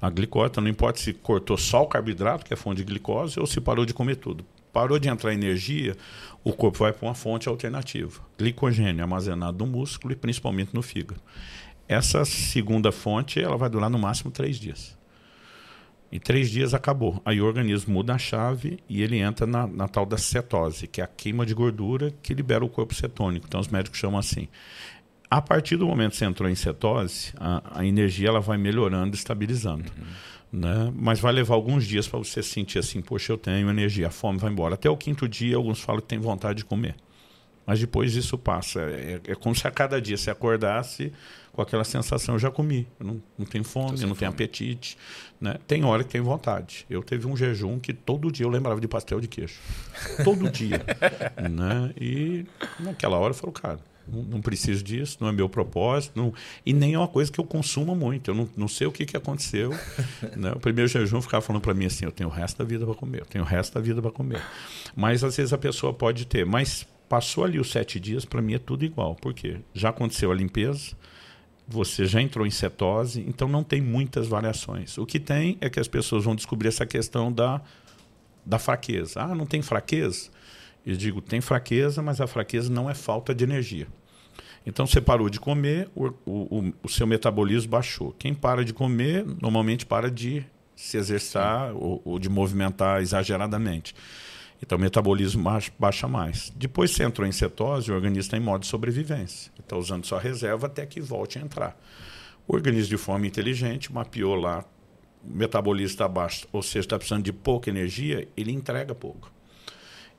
[SPEAKER 3] a glicose, então não importa se cortou só o carboidrato, que é fonte de glicose, ou se parou de comer tudo. Parou de entrar energia, o corpo vai para uma fonte alternativa. Glicogênio armazenado no músculo e principalmente no fígado. Essa segunda fonte ela vai durar no máximo três dias. Em três dias acabou. Aí o organismo muda a chave e ele entra na, na, tal da cetose, que é a queima de gordura que libera o corpo cetônico. Então os médicos chamam assim. A partir do momento que você entrou em cetose, a, a energia ela vai melhorando, estabilizando. Uhum. Né? Mas vai levar alguns dias para você sentir assim, poxa, eu tenho energia, a fome vai embora. Até o quinto dia, alguns falam que tem vontade de comer. Mas depois isso passa. É, é como se a cada dia você acordasse com aquela sensação, eu já comi, eu não, não tenho fome, eu não tenho apetite. Né? Tem hora que tem vontade. Eu teve um jejum que todo dia eu lembrava de pastel de queijo. Todo dia. né? E naquela hora eu falo, cara, não, não, preciso disso, não é meu propósito, não, e nem é uma coisa que eu consuma muito. Eu não, não sei o que, que aconteceu. né? O primeiro jejum ficava falando para mim assim: eu tenho o resto da vida para comer, eu tenho o resto da vida para comer. Mas às vezes a pessoa pode ter, mas passou ali os sete dias, para mim é tudo igual. Por quê? Já aconteceu a limpeza, você já entrou em cetose, então não tem muitas variações. O que tem é que as pessoas vão descobrir essa questão da, da fraqueza. Ah, não tem fraqueza? Eu digo, tem fraqueza, mas a fraqueza não é falta de energia. Então você parou de comer, o, o, o seu metabolismo baixou. Quem para de comer, normalmente para de se exercitar ou, ou de movimentar exageradamente. Então o metabolismo baixa mais. Depois você entrou em cetose, o organismo está em modo de sobrevivência. Está usando sua reserva até que volte a entrar. O organismo, de forma inteligente, mapeou lá, o metabolismo está baixo, ou seja, está precisando de pouca energia, ele entrega pouco.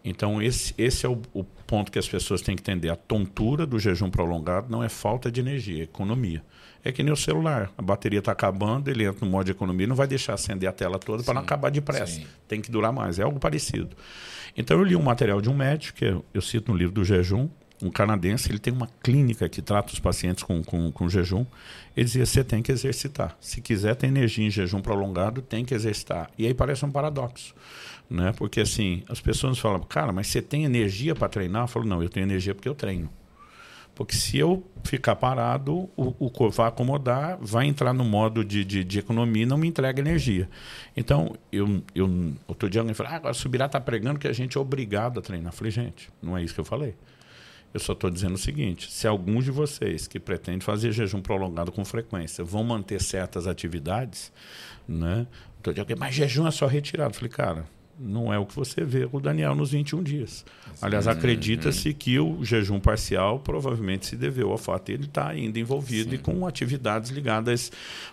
[SPEAKER 3] Então, esse, esse é o, o, ponto que as pessoas têm que entender. A tontura do jejum prolongado não é falta de energia, é economia. É que nem o celular. A bateria está acabando, ele entra no modo de economia, não vai deixar acender a tela toda para não acabar depressa. Sim. Tem que durar mais. É algo parecido. Então, eu li um material de um médico, que eu, eu cito no livro do jejum, um canadense, ele tem uma clínica que trata os pacientes com, com, com jejum. Ele dizia: você tem que exercitar. Se quiser ter energia em jejum prolongado, tem que exercitar. E aí parece um paradoxo né? Porque assim, as pessoas falam, cara, mas você tem energia para treinar? Eu falo, não, eu tenho energia porque eu treino. Porque se eu ficar parado, o, corpo vai acomodar, vai entrar no modo de, de, de, economia e não me entrega energia. Então, eu, eu outro dia alguém falou, ah, agora Subirá está pregando que a gente é obrigado a treinar. Eu falei, gente, não é isso que eu falei. Eu só estou dizendo o seguinte: se alguns de vocês que pretendem fazer jejum prolongado com frequência vão manter certas atividades, né? Mas jejum é só retirado. Eu falei, cara, não é o que você vê com o Daniel nos 21 dias. Aliás, acredita-se que o jejum parcial provavelmente se deveu ao fato de ele estar ainda envolvido e com atividades ligadas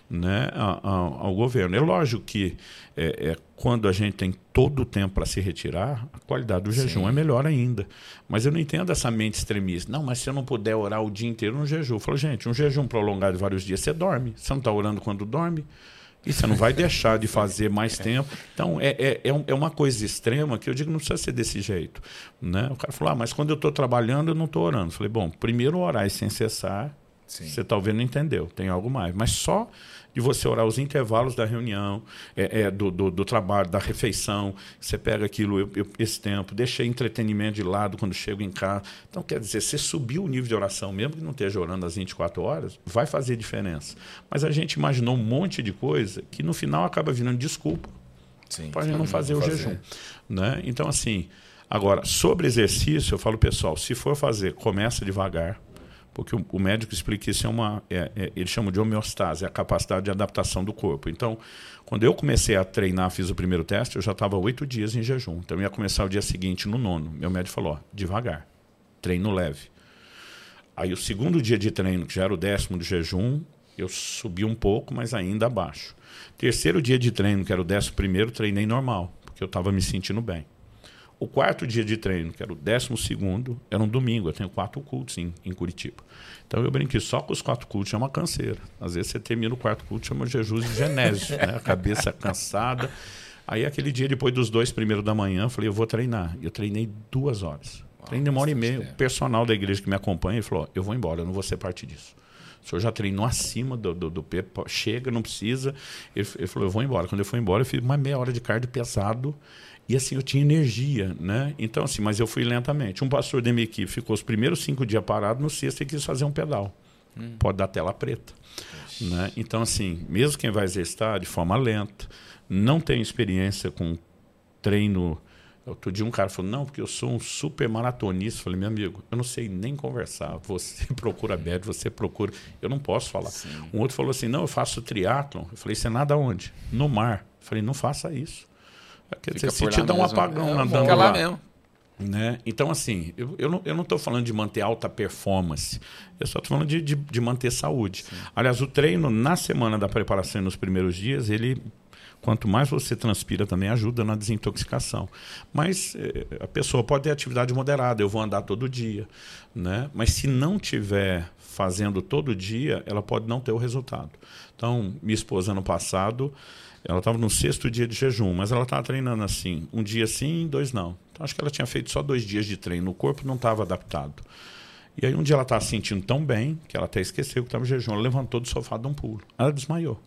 [SPEAKER 3] né, ao, ao governo. É lógico que é, é, quando a gente tem todo o tempo para se retirar, a qualidade do jejum Sim. é melhor ainda. Mas eu não entendo essa mente extremista. Não, mas se eu não puder orar o dia inteiro no jejum. Eu falo, gente, um jejum prolongado de vários dias, você dorme. Você não está orando quando dorme. E você não vai deixar de fazer mais tempo. Então, é, é, é, é, uma coisa extrema que eu digo não precisa ser desse jeito. Né? O cara falou, ah, mas quando eu estou trabalhando, eu não estou orando. Eu falei, bom, primeiro orar sem cessar
[SPEAKER 1] Sim.
[SPEAKER 3] Você talvez não entendeu, tem algo mais. Mas só de você orar os intervalos da reunião, é, é, do, do, do, trabalho, da refeição, você pega aquilo, eu, eu, esse tempo, deixa entretenimento de lado quando chego em casa. Então, quer dizer, você subiu o nível de oração, mesmo que não esteja orando às 24 horas, vai fazer diferença. Mas a gente imaginou um monte de coisa que no final acaba virando desculpa para a gente não fazer o fazer. jejum. Né? Então, assim, agora, sobre exercício, eu falo, pessoal, se for fazer, começa devagar porque o, médico explica isso é uma, é, é, ele chama de homeostase, é a capacidade de adaptação do corpo. Então, quando eu comecei a treinar, fiz o primeiro teste, eu já estava oito dias em jejum. Então, eu ia começar o dia seguinte no nono. Meu médico falou, ó, devagar, treino leve. Aí, o segundo dia de treino, que já era o décimo do jejum, eu subi um pouco, mas ainda abaixo. Terceiro dia de treino, que era o décimo primeiro, treinei normal, porque eu estava me sentindo bem. O quarto dia de treino, que era o décimo segundo, era um domingo. Eu tenho quatro cultos em, em Curitiba. Então eu brinquei só com os quatro cultos é uma canseira. Às vezes você termina o quarto culto, chama Jesus de Genésio, né? A cabeça cansada. Aí aquele dia, depois dos dois primeiros da manhã, eu falei, eu vou treinar. Eu treinei duas horas. Uau, treinei uma hora e meia. O personal da igreja que me acompanha falou, eu vou embora, eu não vou ser parte disso. O senhor já treinou acima do, do, do pé, chega, não precisa. Ele, ele, falou, eu vou embora. Quando eu fui embora, eu fiz uma meia hora de cardio pesado e assim, eu tinha energia, né? Então, assim, mas eu fui lentamente. Um pastor da minha equipe ficou os primeiros cinco dias parado, no sexto ele quis fazer um pedal. Hum. Pode dar tela preta. Né? Então, assim, mesmo quem vai exercitar de forma lenta, não tem experiência com treino. Outro dia um cara falou, não, porque eu sou um super maratonista. Eu falei, meu amigo, eu não sei nem conversar. Você procura médico, você procura. Eu não posso falar. Sim. Um outro falou assim, não, eu faço triatlon. Eu falei, você nada onde? No mar. Eu falei, não faça isso. Quer dizer, se te dá um apagão é, nadando lá. lá mesmo. Né? Então, assim, eu, eu não estou não falando de manter alta performance, eu só estou falando de, de, de, manter saúde. Sim. Aliás, o treino na semana da preparação nos primeiros dias, ele quanto mais você transpira também ajuda na desintoxicação. Mas eh, a pessoa pode ter atividade moderada, eu vou andar todo dia, né? Mas se não tiver fazendo todo dia, ela pode não ter o resultado. Então, minha esposa ano passado, ela estava no sexto dia de jejum, mas ela estava treinando assim, um dia sim, dois não. Então acho que ela tinha feito só dois dias de treino, o corpo não estava adaptado. E aí um dia ela estava se sentindo tão bem que ela até esqueceu que estava em jejum. Ela levantou do sofá de um pulo. Ela desmaiou.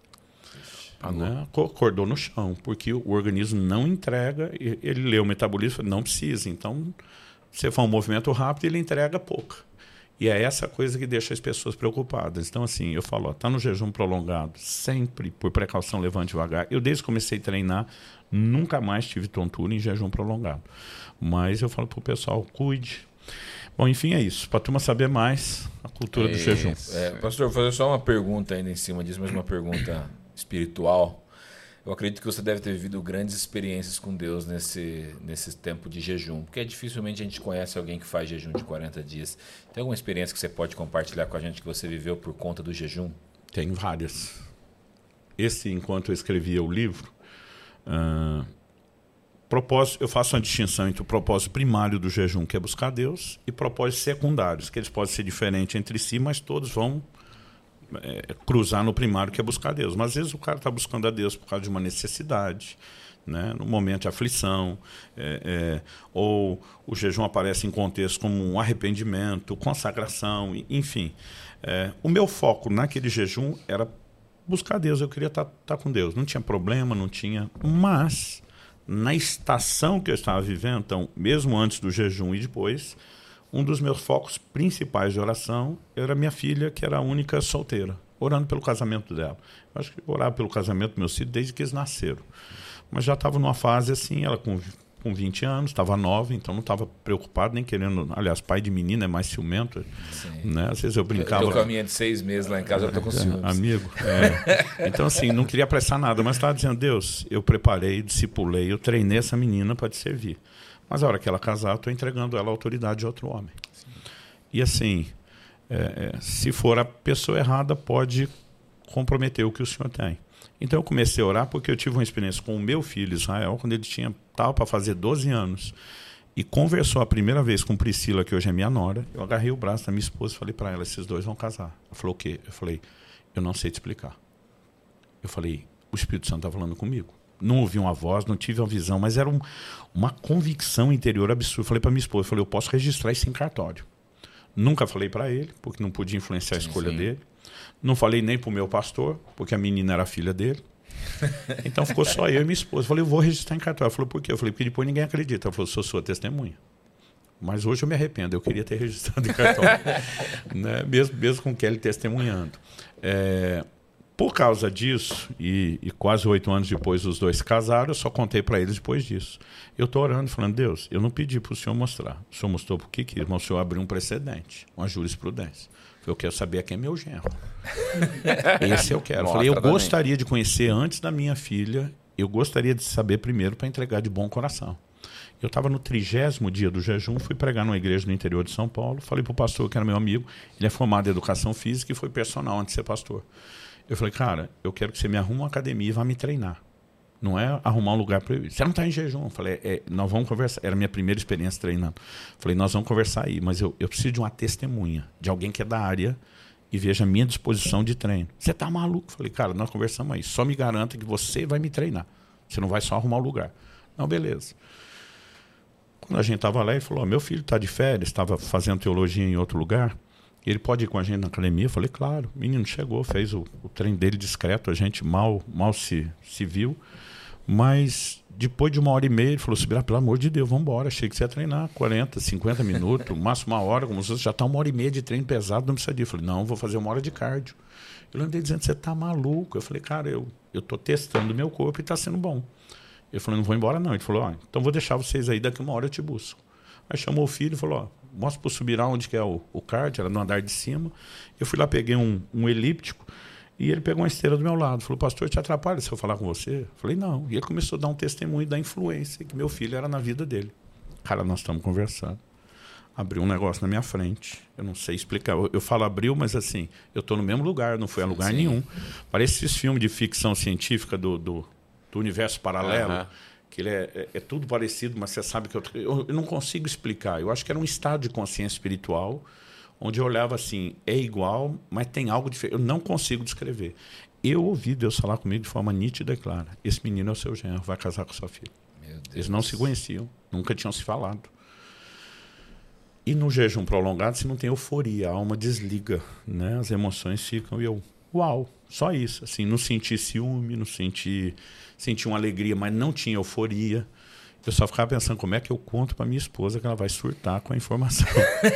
[SPEAKER 3] Né? Acordou no chão, porque o organismo não entrega, ele lê o metabolismo, não precisa. Então, você faz um movimento rápido, ele entrega pouco. E é essa coisa que deixa as pessoas preocupadas. Então, assim, eu falo, está no jejum prolongado, sempre, por precaução, levante devagar. Eu, desde que comecei a treinar, nunca mais tive tontura em jejum prolongado. Mas eu falo para o pessoal, cuide. Bom, enfim, é isso. Para a turma saber mais, a cultura é, do jejum.
[SPEAKER 1] É, pastor, vou fazer só uma pergunta ainda em cima disso, mas uma pergunta espiritual. Eu acredito que você deve ter vivido grandes experiências com Deus nesse, nesse tempo de jejum, porque dificilmente a gente conhece alguém que faz jejum de 40 dias. Tem alguma experiência que você pode compartilhar com a gente que você viveu por conta do jejum?
[SPEAKER 3] Tem várias. Esse, enquanto eu escrevia o livro, uh, propósito, eu faço uma distinção entre o propósito primário do jejum, que é buscar Deus, e propósitos secundários, que eles podem ser diferentes entre si, mas todos vão é, cruzar no primário, que é buscar Deus. Mas às vezes o cara está buscando a Deus por causa de uma necessidade, né? no momento de aflição, é, é, ou o jejum aparece em contexto como um arrependimento, consagração, enfim. É, o meu foco naquele jejum era buscar Deus, eu queria estar tá, tá com Deus. Não tinha problema, não tinha. Mas, na estação que eu estava vivendo, então, mesmo antes do jejum e depois, um dos meus focos principais de oração era minha filha, que era a única solteira, orando pelo casamento dela. Eu acho que orava pelo casamento do meu filho desde que eles nasceram. Mas já estava numa fase assim, ela com, com 20 anos, estava nova, então não estava preocupado, nem querendo. Aliás, pai de menina é mais ciumento. Né? Às vezes eu brincava. Eu
[SPEAKER 1] caminha de seis meses lá em casa, eu estou com ciúmes.
[SPEAKER 3] Amigo. É. Então, assim, não queria apressar nada, mas estava dizendo, Deus, eu preparei, discipulei, eu treinei essa menina para te servir. Mas a hora que ela casar, estou entregando ela à autoridade de outro homem. Sim. E assim, é, é, se for a pessoa errada, pode comprometer o que o senhor tem. Então eu comecei a orar porque eu tive uma experiência com o meu filho Israel, quando ele tinha estava para fazer 12 anos, e conversou a primeira vez com Priscila, que hoje é minha nora. Eu agarrei o braço da minha esposa e falei para ela: esses dois vão casar. Ela falou: o quê? Eu falei: eu não sei te explicar. Eu falei: o Espírito Santo está falando comigo não ouvi uma voz, não tive uma visão, mas era um, uma convicção interior absurda. Falei para minha esposa, falei, eu posso registrar isso em cartório. Nunca falei para ele, porque não podia influenciar a
[SPEAKER 1] Sim,
[SPEAKER 3] escolha
[SPEAKER 1] sim.
[SPEAKER 3] dele. Não falei nem para o meu pastor, porque a menina era filha dele. Então ficou só eu e minha esposa. Falei, eu vou registrar em cartório. Ela falou, por quê? Eu falei, porque depois ninguém acredita. Ela falou, sou sua testemunha. Mas hoje eu me arrependo, eu queria ter registrado em cartório. né? mesmo, mesmo com Kelly testemunhando. É, por causa disso, e, e quase oito anos depois os dois casaram, eu só contei para eles depois disso. Eu estou orando falando, Deus, eu não pedi para o Senhor mostrar. O Senhor mostrou porque quis, mas o Senhor abriu um precedente, uma jurisprudência. Eu quero saber quem é meu genro. Esse eu quero. Eu falei, eu
[SPEAKER 2] Mostra também.
[SPEAKER 3] gostaria de conhecer antes da minha filha, eu gostaria de saber primeiro para entregar de bom coração. Eu estava no trigésimo dia do jejum, fui pregar numa igreja no interior de São Paulo. Falei para o pastor, que era meu amigo, ele é formado em educação física e foi personal antes de ser pastor. Eu falei, cara, eu quero que você me arrume uma academia e vá me treinar. Não é arrumar um lugar para eu. Você não está em jejum. Eu falei, é, nós vamos conversar. Era a minha primeira experiência treinando. Eu falei, nós vamos conversar aí, mas eu, eu preciso de uma testemunha, de alguém que é da área e veja a minha disposição de treino. Você tá maluco? Eu falei, cara, nós conversamos aí. Só me garanta que você vai me treinar. Você não vai só arrumar o lugar. Não, beleza. Quando a gente estava lá, ele falou: "Ó, meu filho está de férias, estava fazendo teologia em outro lugar. Ele pode ir com a gente na academia? Eu falei, claro. O menino chegou, fez o, o treino dele discreto, a gente mal, mal se, se viu. Mas depois de uma hora e meia, ele falou: Subirá, pelo amor de Deus, vamos embora. Achei que você ia treinar 40, 50 minutos, máximo uma hora, como se já está uma hora e meia de treino pesado, não precisa disso. Eu falei, não, vou fazer uma hora de cardio. Ele andei dizendo, você tá maluco. Eu falei, cara, eu, eu tô testando o meu corpo e está sendo bom. Ele falou, não vou embora não. Ele falou, ó, então vou deixar vocês aí, daqui uma hora eu te busco. Aí chamou o filho e falou, ó, mostra pro Subirá onde que é o, o kart, era no andar de cima. Eu fui lá, peguei um, um elíptico e ele pegou uma esteira do meu lado. Falou, pastor, te atrapalha se eu falar com você? Eu falei, não. E ele começou a dar um testemunho da influência que meu filho era na vida dele. Cara, nós estamos conversando. Abriu um negócio na minha frente. Eu não sei explicar. Eu, eu falo abriu, mas assim, eu estou no mesmo lugar, não fui a lugar
[SPEAKER 1] Sim.
[SPEAKER 3] nenhum. Parece esses filmes de ficção científica do, do, do universo paralelo.
[SPEAKER 2] Aham.
[SPEAKER 3] Que ele é, é- é tudo parecido, mas você sabe que eu, eu, eu não consigo explicar. Eu acho que era um estado de consciência espiritual onde eu olhava assim, é igual, mas tem algo diferente. Eu não consigo descrever. Eu ouvi Deus falar comigo de forma nítida e clara. Esse menino é o seu genro, vai casar com sua filha.
[SPEAKER 1] Meu Deus.
[SPEAKER 3] Eles não se conheciam, nunca tinham se falado. E no jejum prolongado, se não tem euforia, a alma desliga, né? As emoções ficam e eu, uau, só isso. Assim, não senti ciúme, não senti, senti uma alegria, mas não tinha euforia. Eu só ficava pensando como é que eu conto para minha esposa que ela vai surtar com a informação.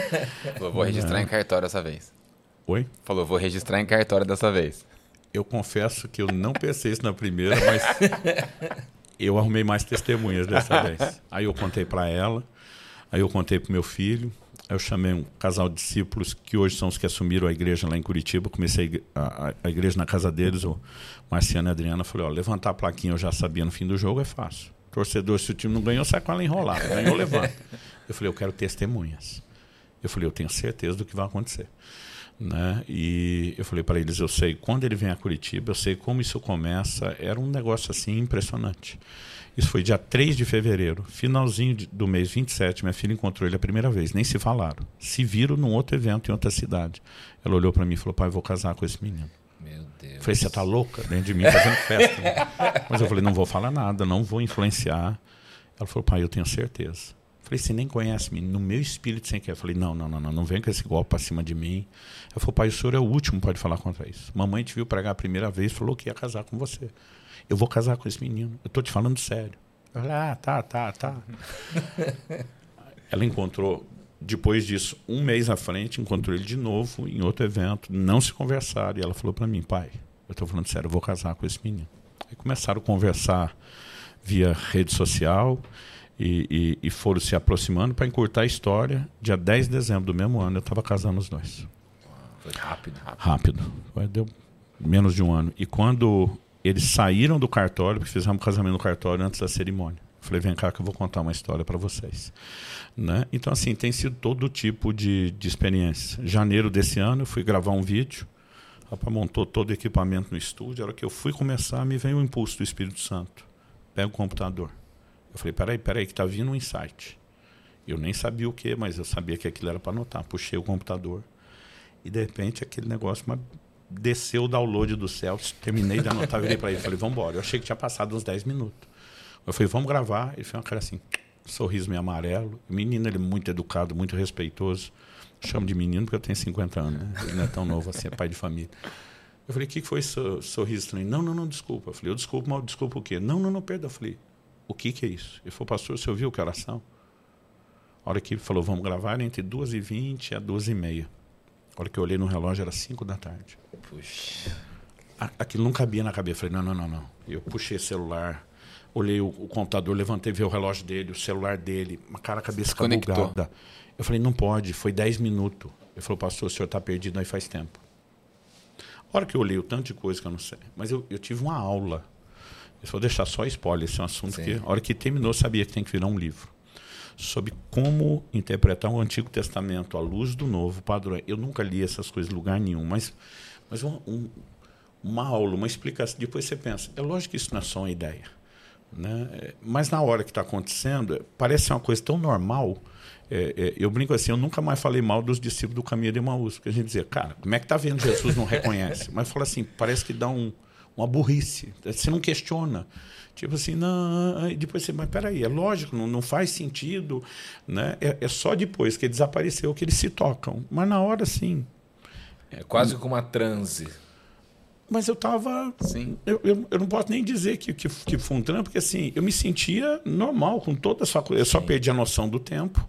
[SPEAKER 2] Falou, vou registrar em cartório dessa vez.
[SPEAKER 3] Oi?
[SPEAKER 2] Falou, vou registrar em cartório dessa vez.
[SPEAKER 3] Eu confesso que eu não pensei isso na primeira, mas eu arrumei mais testemunhas dessa vez. Aí eu contei para ela, aí eu contei para meu filho, eu chamei um casal de discípulos que hoje são os que assumiram a igreja lá em Curitiba. Comecei a a, igreja na casa deles, o Marciano e a Adriana. Falei: ó, levantar a plaquinha eu já sabia no fim do jogo é fácil. Torcedor, se o time não ganhou, sai com ela enrolada. Ganhou, levanta. Eu falei: eu quero testemunhas. Eu falei: eu tenho certeza do que vai acontecer né? E eu falei para eles, eu sei quando ele vem a Curitiba, eu sei como isso começa, era um negócio assim impressionante. Isso foi dia 3 de fevereiro, finalzinho de- do mês 27, minha filha encontrou ele a primeira vez, nem se falaram. Se viram num outro evento em outra cidade. Ela olhou para mim e falou: "Pai, vou casar com esse menino".
[SPEAKER 1] Meu Deus.
[SPEAKER 3] Eu falei, você tá louca? Dentro de mim, fazendo festa. né? Mas eu falei, não vou falar nada, não vou influenciar. Ela falou, pai, eu tenho certeza. Falei, você nem conhece, menino. No meu espírito você quer. Falei, não, não, não, não, não vem com esse golpe pra cima de mim. Ela falou, pai, o senhor é o último que pode falar contra isso. Mamãe te viu pregar a primeira vez, falou que ia casar com você. Eu vou casar com esse menino. Eu tô te falando sério. Eu falei, ah, tá, tá, tá. Ela encontrou, depois disso, um mês à frente, encontrou ele de novo em outro evento, não se conversaram. E ela falou para mim, pai, eu estou falando sério, eu vou casar com esse menino. Aí começaram a conversar via rede social e, e- e foram se aproximando para encurtar a história. Dia 10 de dezembro do mesmo ano, eu estava casando os dois.
[SPEAKER 1] Foi rápido.
[SPEAKER 3] Rápido. Vai, Deu menos de um ano. E quando eles saíram do cartório, porque fizemos o casamento no cartório antes da cerimônia. Falei, vem cá que eu vou contar uma história para vocês. Né? Então, assim, tem sido todo tipo de, de experiência. Janeiro desse ano, eu fui gravar um vídeo. Rapaz montou todo o equipamento no estúdio. A hora que eu fui começar, me veio o impulso do Espírito Santo. Pega o computador. Eu falei, peraí, peraí, que tá vindo um insight. Eu nem sabia o que, mas eu sabia que aquilo era para anotar. Puxei o computador. E de repente aquele negócio desceu o download do céu. Terminei de anotar, virei para ele. Falei, vamos embora. Eu achei que tinha passado uns 10 minutos. Eu falei, vamos gravar. Ele fez uma cara assim. sorriso meio amarelo. O menino, ele é muito educado, muito respeitoso. Chamo de menino porque eu tenho 50 anos, né? Ele não é tão novo assim, é pai de família. Eu falei, o que foi esse sorriso estranho? Não, não, não, desculpa. Eu falei, eu desculpo, mas desculpa o quê? Não, não, não, perdão. Eu falei, o que, que é isso? Ele falou, pastor, você ouviu que oração? A hora que ele falou, vamos gravar entre 2h20 a 2h30. A hora que eu olhei no relógio, era 5 da tarde.
[SPEAKER 1] Puxa.
[SPEAKER 3] Aquilo não cabia na cabeça. Eu falei, não, não, não, não. Eu puxei o celular, olhei o, o computador, levantei, vi o relógio dele, o celular dele, uma cara, a cabeça bugada. Eu falei, não pode, foi 10 minutos. Ele falou, pastor, o senhor está perdido aí faz tempo. A hora que eu olhei o tanto de coisa que eu não sei, mas eu, eu tive uma aula. Eu vou deixar só spoiler, esse é um assunto Sim. que, a hora que terminou, eu sabia que tem que virar um livro. Sobre como interpretar o Antigo Testamento à luz do Novo padrão. Eu nunca li essas coisas em lugar nenhum, mas, mas um, um, uma aula, uma explicação. Depois você pensa, é lógico que isso não é só uma ideia. Né? Mas na hora que está acontecendo, parece uma coisa tão normal é, é, eu brinco assim, eu nunca mais falei mal dos discípulos do caminho de Emaús, porque a gente dizia, cara, como é que tá vendo Jesus não reconhece? Mas fala assim, parece que dá um, uma burrice, você não questiona. Tipo assim, não, e depois você, mas peraí, é lógico, não, não faz sentido, né? É, é, só depois que desapareceu que eles se tocam. Mas na hora, sim.
[SPEAKER 1] É quase como uma transe.
[SPEAKER 3] Mas eu estava. Eu, eu, eu, não posso nem dizer que, que, que foi um trampo, porque assim, eu me sentia normal com toda essa coisa. Eu só perdi a noção do tempo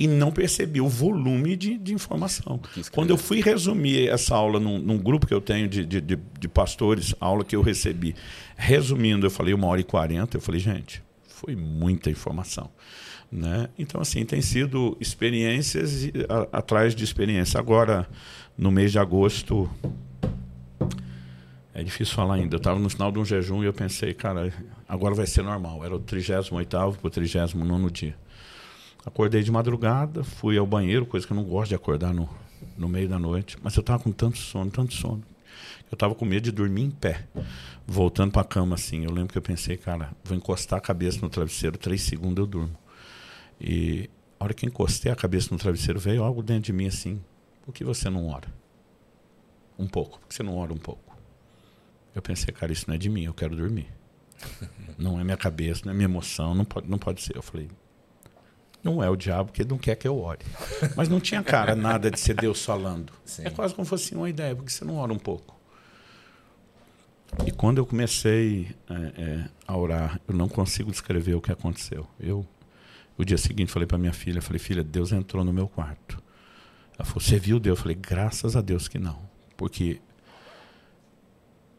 [SPEAKER 3] e não percebi o volume de, de informação. Quando eu fui resumir essa aula num, num grupo que eu tenho de, de, de, pastores, a aula que eu recebi, resumindo, eu falei uma hora e quarenta, eu falei, gente, foi muita informação. Né? Então, assim, tem sido experiências a, atrás de experiência. Agora, no mês de agosto, é difícil falar ainda. Eu estava no final de um jejum e eu pensei, cara, agora vai ser normal. Era o 38 para o 39 dia. Acordei de madrugada, fui ao banheiro, coisa que eu não gosto de acordar no, no meio da noite. Mas eu estava com tanto sono, tanto sono. Eu estava com medo de dormir em pé, voltando para a cama assim. Eu lembro que eu pensei, cara, vou encostar a cabeça no travesseiro, três segundos eu durmo. E a hora que encostei a cabeça no travesseiro, veio algo dentro de mim assim: por que você não ora? Um pouco, por que você não ora um pouco? Eu pensei, cara, isso não é de mim, eu quero dormir. Não é minha cabeça, não é minha emoção, não pode, não pode ser. Eu falei, não é o diabo que não quer que eu ore. Mas não tinha cara nada de ser Deus falando. Sim. É quase como se fosse uma ideia, porque você não ora um pouco. E quando eu comecei é, é, a orar, eu não consigo descrever o que aconteceu. Eu, o dia seguinte, falei para minha filha, falei, filha, Deus entrou no meu quarto. Ela falou, você viu Deus? Eu falei, graças a Deus que não. Porque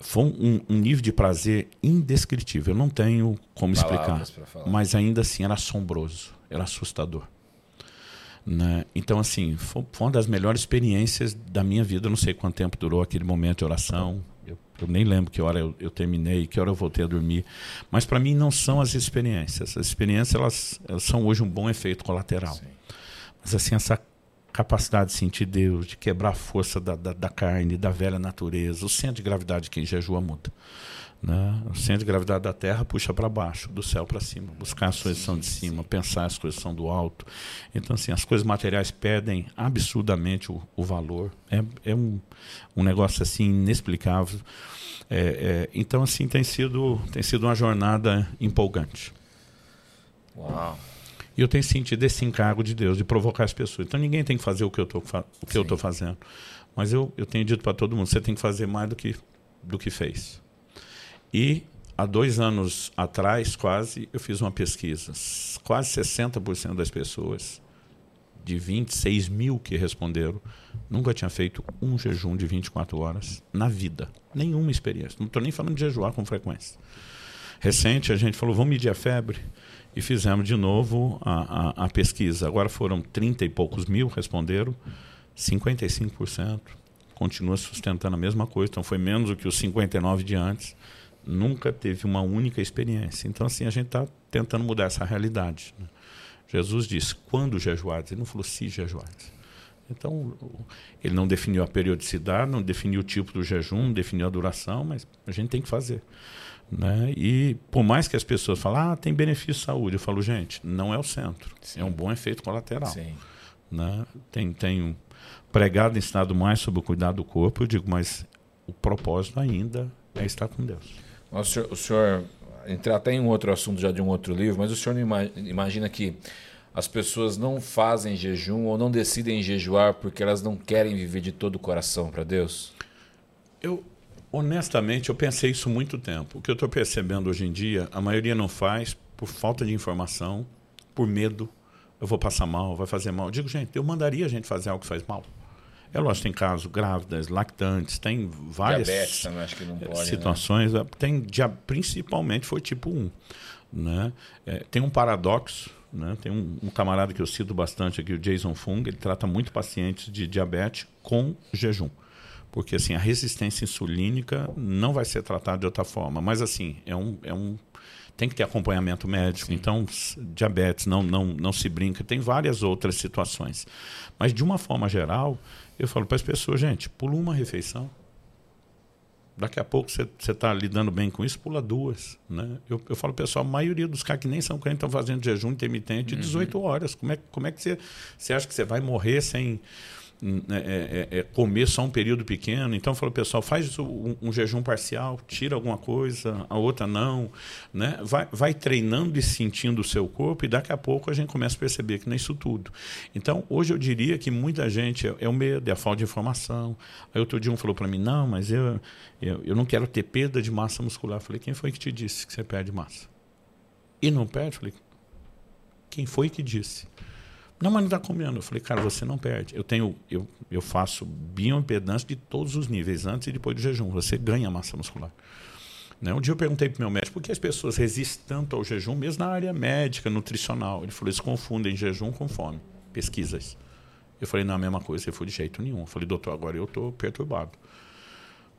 [SPEAKER 3] foi um, um, nível de prazer indescritível. Eu não tenho como explicar. Mas ainda assim era assombroso era assustador. Né? Então, assim, foi, foi, uma das melhores experiências da minha vida. Eu não sei quanto tempo durou aquele momento de oração. Eu, eu nem lembro que hora eu, eu, terminei, que hora eu voltei a dormir. Mas para mim não são as experiências. As experiências elas, elas são hoje um bom efeito colateral. Sim. Mas assim essa capacidade de sentir Deus, de quebrar a força da, da, da carne, da velha natureza, o centro de gravidade que em jejua muda. Né? O centro de gravidade da Terra puxa para baixo, do céu para cima, buscar as coisas são de cima, pensar as coisas são do alto. Então, assim, as coisas materiais perdem absurdamente o, o valor. É, é um, um negócio assim inexplicável. É, é, então, assim, tem sido, tem sido uma jornada empolgante.
[SPEAKER 1] Uau!
[SPEAKER 3] E eu tenho sentido esse encargo de Deus de provocar as pessoas. Então, ninguém tem que fazer o que eu estou fazendo. Mas eu, eu tenho dito para todo mundo: você tem que fazer mais do que, do que fez. E há dois anos atrás, quase, eu fiz uma pesquisa. Quase 60% das pessoas, de 26 mil que responderam, nunca tinha feito um jejum de 24 horas na vida. Nenhuma experiência. Não estou nem falando de jejuar com frequência. Recente, a gente falou, vamos medir a febre. E fizemos de novo a, a, a pesquisa. Agora foram 30 e poucos mil responderam, 55% continua sustentando a mesma coisa. Então foi menos do que os 59 de antes nunca teve uma única experiência. Então, assim, a gente está tentando mudar essa realidade. Né? Jesus disse, quando jejuares? Ele não falou se jejuares. Então, ele não definiu a periodicidade, não definiu o tipo do jejum, não definiu a duração, mas a gente tem que fazer. Né? E por mais que as pessoas falem, ah, tem benefício de saúde, eu falo, gente, não é o centro. Sim. É um bom efeito colateral. Sim. Né? Tem, tem pregado, ensinado mais sobre o cuidado do corpo, eu digo, mas o propósito ainda é estar com Deus.
[SPEAKER 1] O senhor, o senhor entrar até em um outro assunto já de um outro livro, mas o senhor imagina que as pessoas não fazem jejum ou não decidem jejuar porque elas não querem viver de todo o coração para Deus?
[SPEAKER 3] Eu, honestamente, eu pensei isso muito tempo. O que eu estou percebendo hoje em dia, a maioria não faz por falta de informação, por medo. Eu vou passar mal, vai fazer mal. Eu digo, gente, eu mandaria a gente fazer algo que faz mal. É lógico, tem casos grávidas, lactantes, tem várias
[SPEAKER 1] Diabetes, também, acho que não pode, né?
[SPEAKER 3] situações. Né? Tem, principalmente foi tipo 1. Né? É, tem um paradoxo né? Tem um, um, camarada que eu cito bastante aqui, o Jason Fung, ele trata muito pacientes de diabetes com jejum. Porque assim, a resistência insulínica não vai ser tratada de outra forma. Mas assim, é um, é um, tem que ter acompanhamento médico. Sim. Então, diabetes não, não, não se brinca. Tem várias outras situações. Mas de uma forma geral, eu falo para as pessoas, gente, pula uma refeição Daqui a pouco você está lidando bem com isso, pula duas. Né? Eu, eu falo, pessoal, a maioria dos caras que nem são crentes estão fazendo jejum intermitente uhum. 18 horas. Como é, como é que você, você acha que você vai morrer sem é, é, é, comer só um período pequeno. Então, falou, pessoal, faz um, um, jejum parcial, tira alguma coisa, a outra não. Né? Vai, vai treinando e sentindo o seu corpo e daqui a pouco a gente começa a perceber que não é isso tudo. Então, hoje eu diria que muita gente é, é o medo, é a falta de informação. Aí outro dia um falou para mim, não, mas eu, eu, eu não quero ter perda de massa muscular. Eu falei, quem foi que te disse que você perde massa? E não perde? Eu falei, quem foi que disse? Não, mas não está comendo. Eu falei, cara, você não perde. Eu tenho, eu, eu faço bioimpedância de todos os níveis, antes e depois do jejum. Você ganha massa muscular. Né? Um dia eu perguntei para o meu médico por que as pessoas resistem tanto ao jejum, mesmo na área médica, nutricional. Ele falou, eles confundem jejum com fome. Pesquisas. Eu falei, não é a mesma coisa. Ele falou, de jeito nenhum. Eu falei, doutor, agora eu estou perturbado.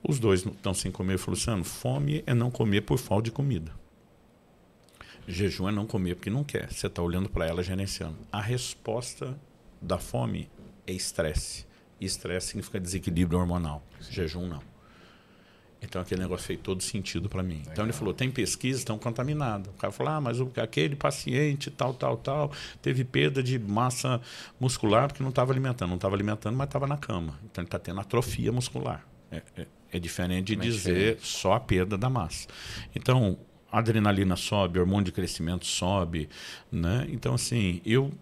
[SPEAKER 3] Os dois estão sem comer. Ele falou, Luciano, fome é não comer por falta de comida. Jejum é não comer porque não quer. Você está olhando para ela gerenciando. A resposta da fome é estresse. E estresse significa desequilíbrio hormonal. Sim. Jejum não. Então aquele negócio fez todo sentido para mim. Legal. Então ele falou: tem pesquisa, estão contaminadas. O cara falou: ah, mas aquele paciente, tal, tal, tal, teve perda de massa muscular porque não estava alimentando. Não estava alimentando, mas estava na cama. Então ele está tendo atrofia muscular. É, é, é diferente de é dizer diferente. só a perda da massa. Então, adrenalina sobe, o hormônio de crescimento sobe, né? Então assim, eu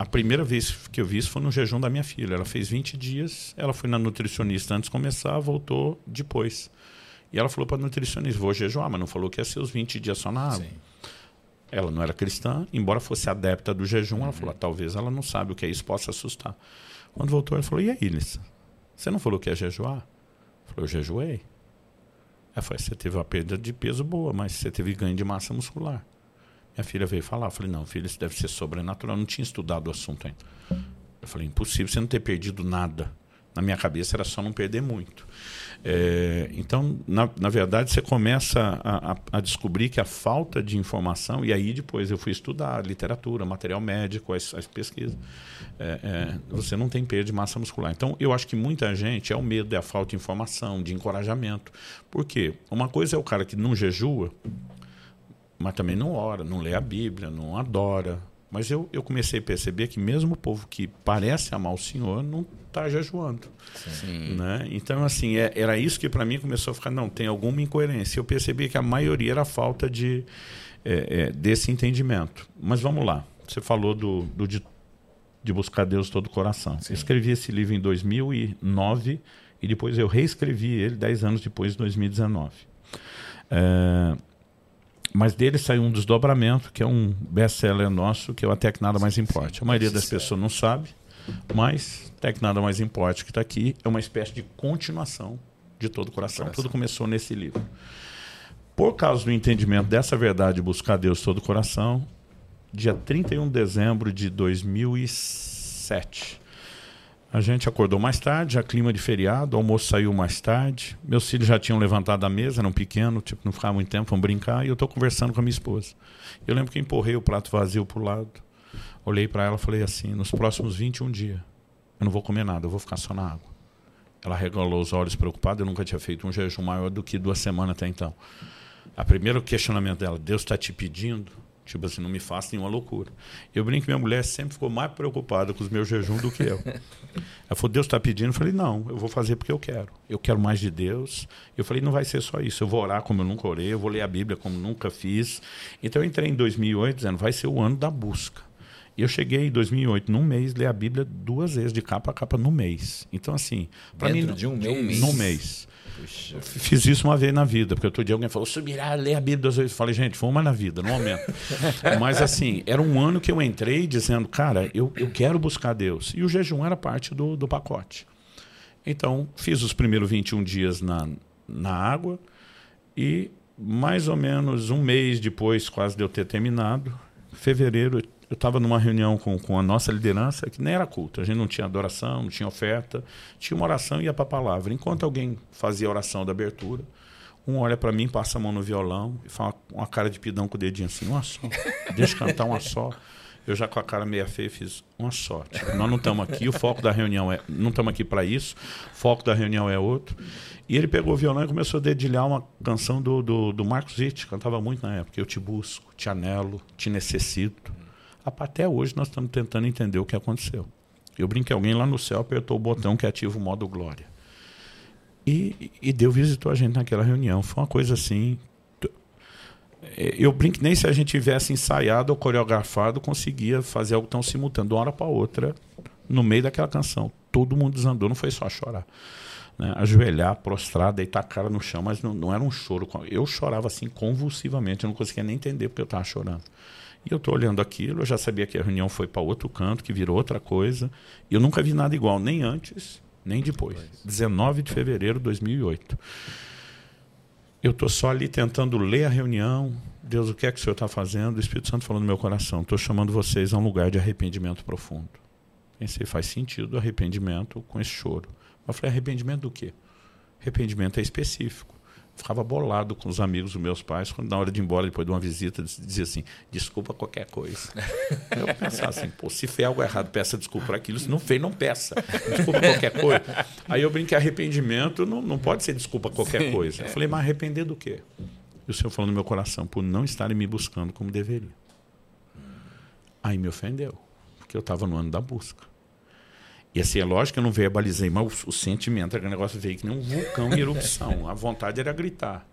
[SPEAKER 3] a primeira vez que eu vi isso foi no jejum da minha filha. Ela fez 20 dias, ela foi na nutricionista antes de começar, voltou depois. E ela falou para a nutricionista: vou jejuar, mas não falou que ia ser os 20 dias só na água. Sim. Ela não era cristã, embora fosse adepta do jejum, uhum. ela falou: ah, talvez ela não sabe o que é isso, possa assustar. Quando voltou, ela falou: e aí, Lissa? Você não falou que ia jejuar? Eu falei: eu jejuei. Ela falou, você teve uma perda de peso boa, mas você teve ganho de massa muscular. Minha filha veio falar, eu falei, não, filho, isso deve ser sobrenatural. Eu não tinha estudado o assunto ainda. Eu falei, impossível você não ter perdido nada. Na minha cabeça era só não perder muito. É, então, na, na verdade, você começa a, a, a, descobrir que a falta de informação, e aí depois eu fui estudar literatura, material médico, as, as pesquisas, é, é, você não tem perda de massa muscular. Então, eu acho que muita gente é o medo, é a falta de informação, de encorajamento. Por quê? Uma coisa é o cara que não jejua, mas também não ora, não lê a Bíblia, não adora, mas eu, eu comecei a perceber que mesmo o povo que parece amar o Senhor não está jejuando. Sim. Né? Então, assim, é, era isso que para mim começou a ficar, não, tem alguma incoerência. Eu percebi que a maioria era a falta de, é, é, desse entendimento. Mas vamos lá. Você falou do, do de, de, buscar Deus todo o coração. Sim. Eu escrevi esse livro em 2009 e depois eu reescrevi ele dez anos depois, em 2019. É, mas dele saiu um desdobramento, que é um best-seller nosso, que é o Até que Nada Mais Importe. A maioria das pessoas não sabe, mas Até que Nada Mais Importe, que está aqui, é uma espécie de continuação de todo o coração. coração. Tudo começou nesse livro. Por causa do entendimento dessa verdade, buscar Deus todo o coração, dia 31 de dezembro de 2007, a gente acordou mais tarde, já clima de feriado, o almoço saiu mais tarde. Meus filhos já tinham levantado a mesa, eram pequenos, tipo, não ficava muito tempo, vão brincar, e eu estou conversando com a minha esposa. Eu lembro que empurrei o prato vazio para o lado, olhei para ela e falei assim: nos próximos 21 dias, eu não vou comer nada, eu vou ficar só na água. Ela regalou os olhos preocupada, eu nunca tinha feito um jejum maior do que duas semanas até então. A primeiro questionamento dela: Deus está te pedindo? Tipo assim, não me faça nenhuma loucura. Eu brinco que minha mulher sempre ficou mais preocupada com os meus jejuns do que eu. Ela falou, Deus está pedindo. Eu falei, não, eu vou fazer porque eu quero. Eu quero mais de Deus. Eu falei, não vai ser só isso. Eu vou orar como eu nunca orei, eu vou ler a Bíblia como nunca fiz. Então eu entrei em 2008 dizendo, vai ser o ano da busca. E eu cheguei em 2008, num mês, ler a Bíblia duas vezes, de capa a capa, no mês. Então, assim,
[SPEAKER 1] para mim. De um mês?
[SPEAKER 3] No mês. Puxa. Fiz isso uma vez na vida, porque outro dia alguém falou, subirá, ler a Bíblia duas vezes. Eu falei, gente, foi uma na vida, no momento. Mas assim, era um ano que eu entrei dizendo, cara, eu, eu quero buscar Deus. E o jejum era parte do, do pacote. Então, fiz os primeiros 21 dias na, na água e mais ou menos um mês depois, quase de eu ter terminado, fevereiro, eu estava numa reunião com, com a nossa liderança, que nem era culto, a gente não tinha adoração, não tinha oferta, tinha uma oração e ia para a palavra. Enquanto alguém fazia a oração da abertura, um olha para mim, passa a mão no violão e fala uma cara de pidão com o dedinho assim, uma só, deixa cantar uma só. Eu já com a cara meia feia fiz uma só. Tipo, nós não estamos aqui, o foco da reunião é. Não estamos aqui para isso, o foco da reunião é outro. E ele pegou o violão e começou a dedilhar uma canção do, do, do Marcos Witt, cantava muito na época. Eu te busco, te anelo, te necessito. Até hoje nós estamos tentando entender o que aconteceu. Eu brinquei, alguém lá no céu apertou o botão que ativa o modo glória. E, e Deus visitou a gente naquela reunião. Foi uma coisa assim. É, eu brinco nem se a gente tivesse ensaiado ou coreografado, conseguia fazer algo tão simultâneo, de uma hora para outra, no meio daquela canção. Todo mundo desandou, não foi só chorar. Né? Ajoelhar, prostrar, deitar a cara no chão, mas não, não era um choro. Eu chorava assim convulsivamente, eu não conseguia nem entender porque eu estava chorando. E eu estou olhando aquilo, eu já sabia que a reunião foi para outro canto, que virou outra coisa. E eu nunca vi nada igual, nem antes, nem depois. 19 de fevereiro de 2008. Eu estou só ali tentando ler a reunião. Deus, o que é que o Senhor está fazendo? O Espírito Santo falou no meu coração: estou chamando vocês a um lugar de arrependimento profundo. Pensei, faz sentido arrependimento com esse choro. Mas eu falei: arrependimento do quê? Arrependimento é específico ficava bolado com os amigos dos meus pais, quando na hora de ir embora, depois de uma visita, dizia assim, desculpa qualquer coisa. eu pensava assim, pô, se fez algo errado, peça desculpa por aquilo, se não fez, não peça. Desculpa qualquer coisa. Aí eu brinquei, arrependimento não, não pode ser desculpa qualquer Sim, coisa. Eu falei, mas arrepender do quê? E o Senhor falou no meu coração, por não estarem me buscando como deveria. Aí me ofendeu, porque eu estava no ano da busca. E assim, é lógico que eu não verbalizei, mas o, o sentimento, aquele negócio veio que nem um vulcão em erupção. A vontade era gritar.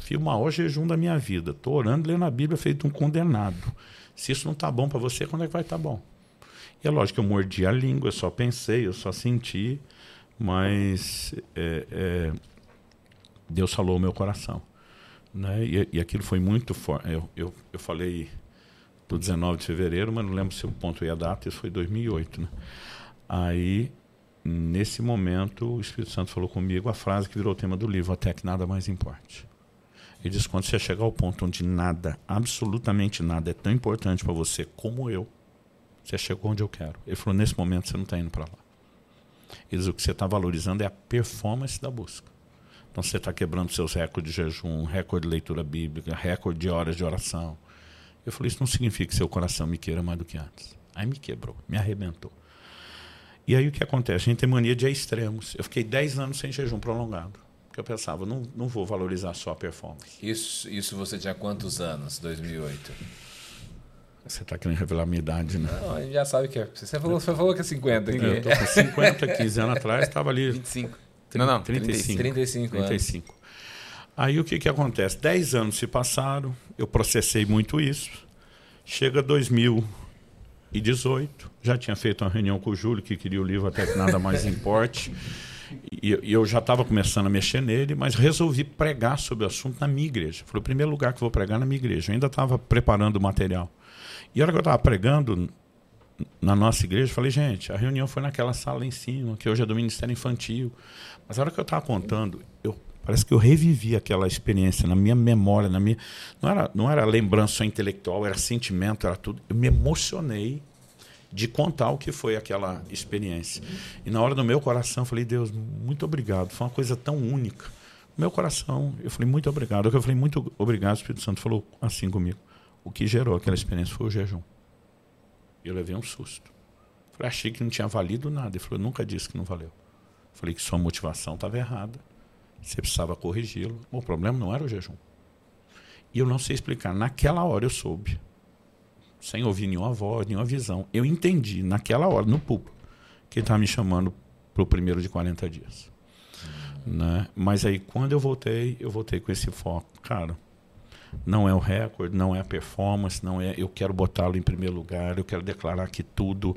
[SPEAKER 3] Fiz o maior jejum da minha vida. Estou orando, lendo a Bíblia, feito um condenado. Se isso não está bom para você, quando é que vai estar tá bom? E é lógico que eu mordi a língua, eu só pensei, eu só senti, mas é, é, Deus falou o meu coração. Né? E, e aquilo foi muito forte. Eu, eu, eu falei do 19 de fevereiro, mas não lembro se o ponto e a data, isso foi 2008. Né? Aí, nesse momento, o Espírito Santo falou comigo a frase que virou o tema do livro, até que nada mais importe. Ele diz: quando você chegar ao ponto onde nada, absolutamente nada, é tão importante para você como eu, você chegou onde eu quero. Ele falou: nesse momento você não está indo para lá. Ele diz: o que você está valorizando é a performance da busca. Então você está quebrando seus recordes de jejum, recorde de leitura bíblica, recorde de horas de oração. Eu falei: isso não significa que seu coração me queira mais do que antes. Aí me quebrou, me arrebentou. E aí o que acontece? A gente tem mania de extremos. Eu fiquei 10 anos sem jejum prolongado. Porque eu pensava, não, não vou valorizar só a performance.
[SPEAKER 1] Isso, isso você tinha quantos anos, 2008?
[SPEAKER 3] Você está querendo revelar a minha idade, né?
[SPEAKER 1] Não, a gente já sabe que é. Você falou, você falou que é 50 aqui.
[SPEAKER 3] Eu tô com 50, 15 anos atrás, estava ali.
[SPEAKER 1] 25.
[SPEAKER 3] Não, não, 35.
[SPEAKER 1] 35,
[SPEAKER 3] 35. Aí o que, que acontece? 10 anos se passaram, eu processei muito isso. Chega 2000, 2018. Já tinha feito uma reunião com o Júlio, que queria o livro até que nada mais importe. E, eu já estava começando a mexer nele, mas resolvi pregar sobre o assunto na minha igreja. Foi o primeiro lugar que vou pregar na minha igreja. Eu ainda estava preparando o material. E a hora que eu estava pregando na nossa igreja, falei, gente, a reunião foi naquela sala lá em cima, que hoje é do Ministério Infantil. Mas a hora que eu estava contando, eu Parece que eu revivi aquela experiência na minha memória, na minha não era não era lembrança intelectual, era sentimento, era tudo. Eu me emocionei de contar o que foi aquela experiência. E na hora do meu coração, eu falei: "Deus, muito obrigado. Foi uma coisa tão única." Meu coração, eu falei: "Muito obrigado." Eu falei: "Muito obrigado." O Espírito Santo falou assim comigo. O que gerou aquela experiência foi o jejum. Eu levei um susto. Falei: "Achei que não tinha valido nada." Ele falou: "Nunca disse que não valeu." Eu falei que sua motivação estava errada você precisava corrigi-lo. O problema não era o jejum. E eu não sei explicar. Naquela hora eu soube. sem ouvir nenhuma voz, nenhuma visão. Eu entendi naquela hora, no público, que ele estava me chamando para o primeiro de 40 dias. Né? Mas aí, quando eu voltei, eu voltei com esse foco. Cara, não é o recorde, não é a performance, não é. Eu quero botá-lo em primeiro lugar, eu quero declarar que tudo.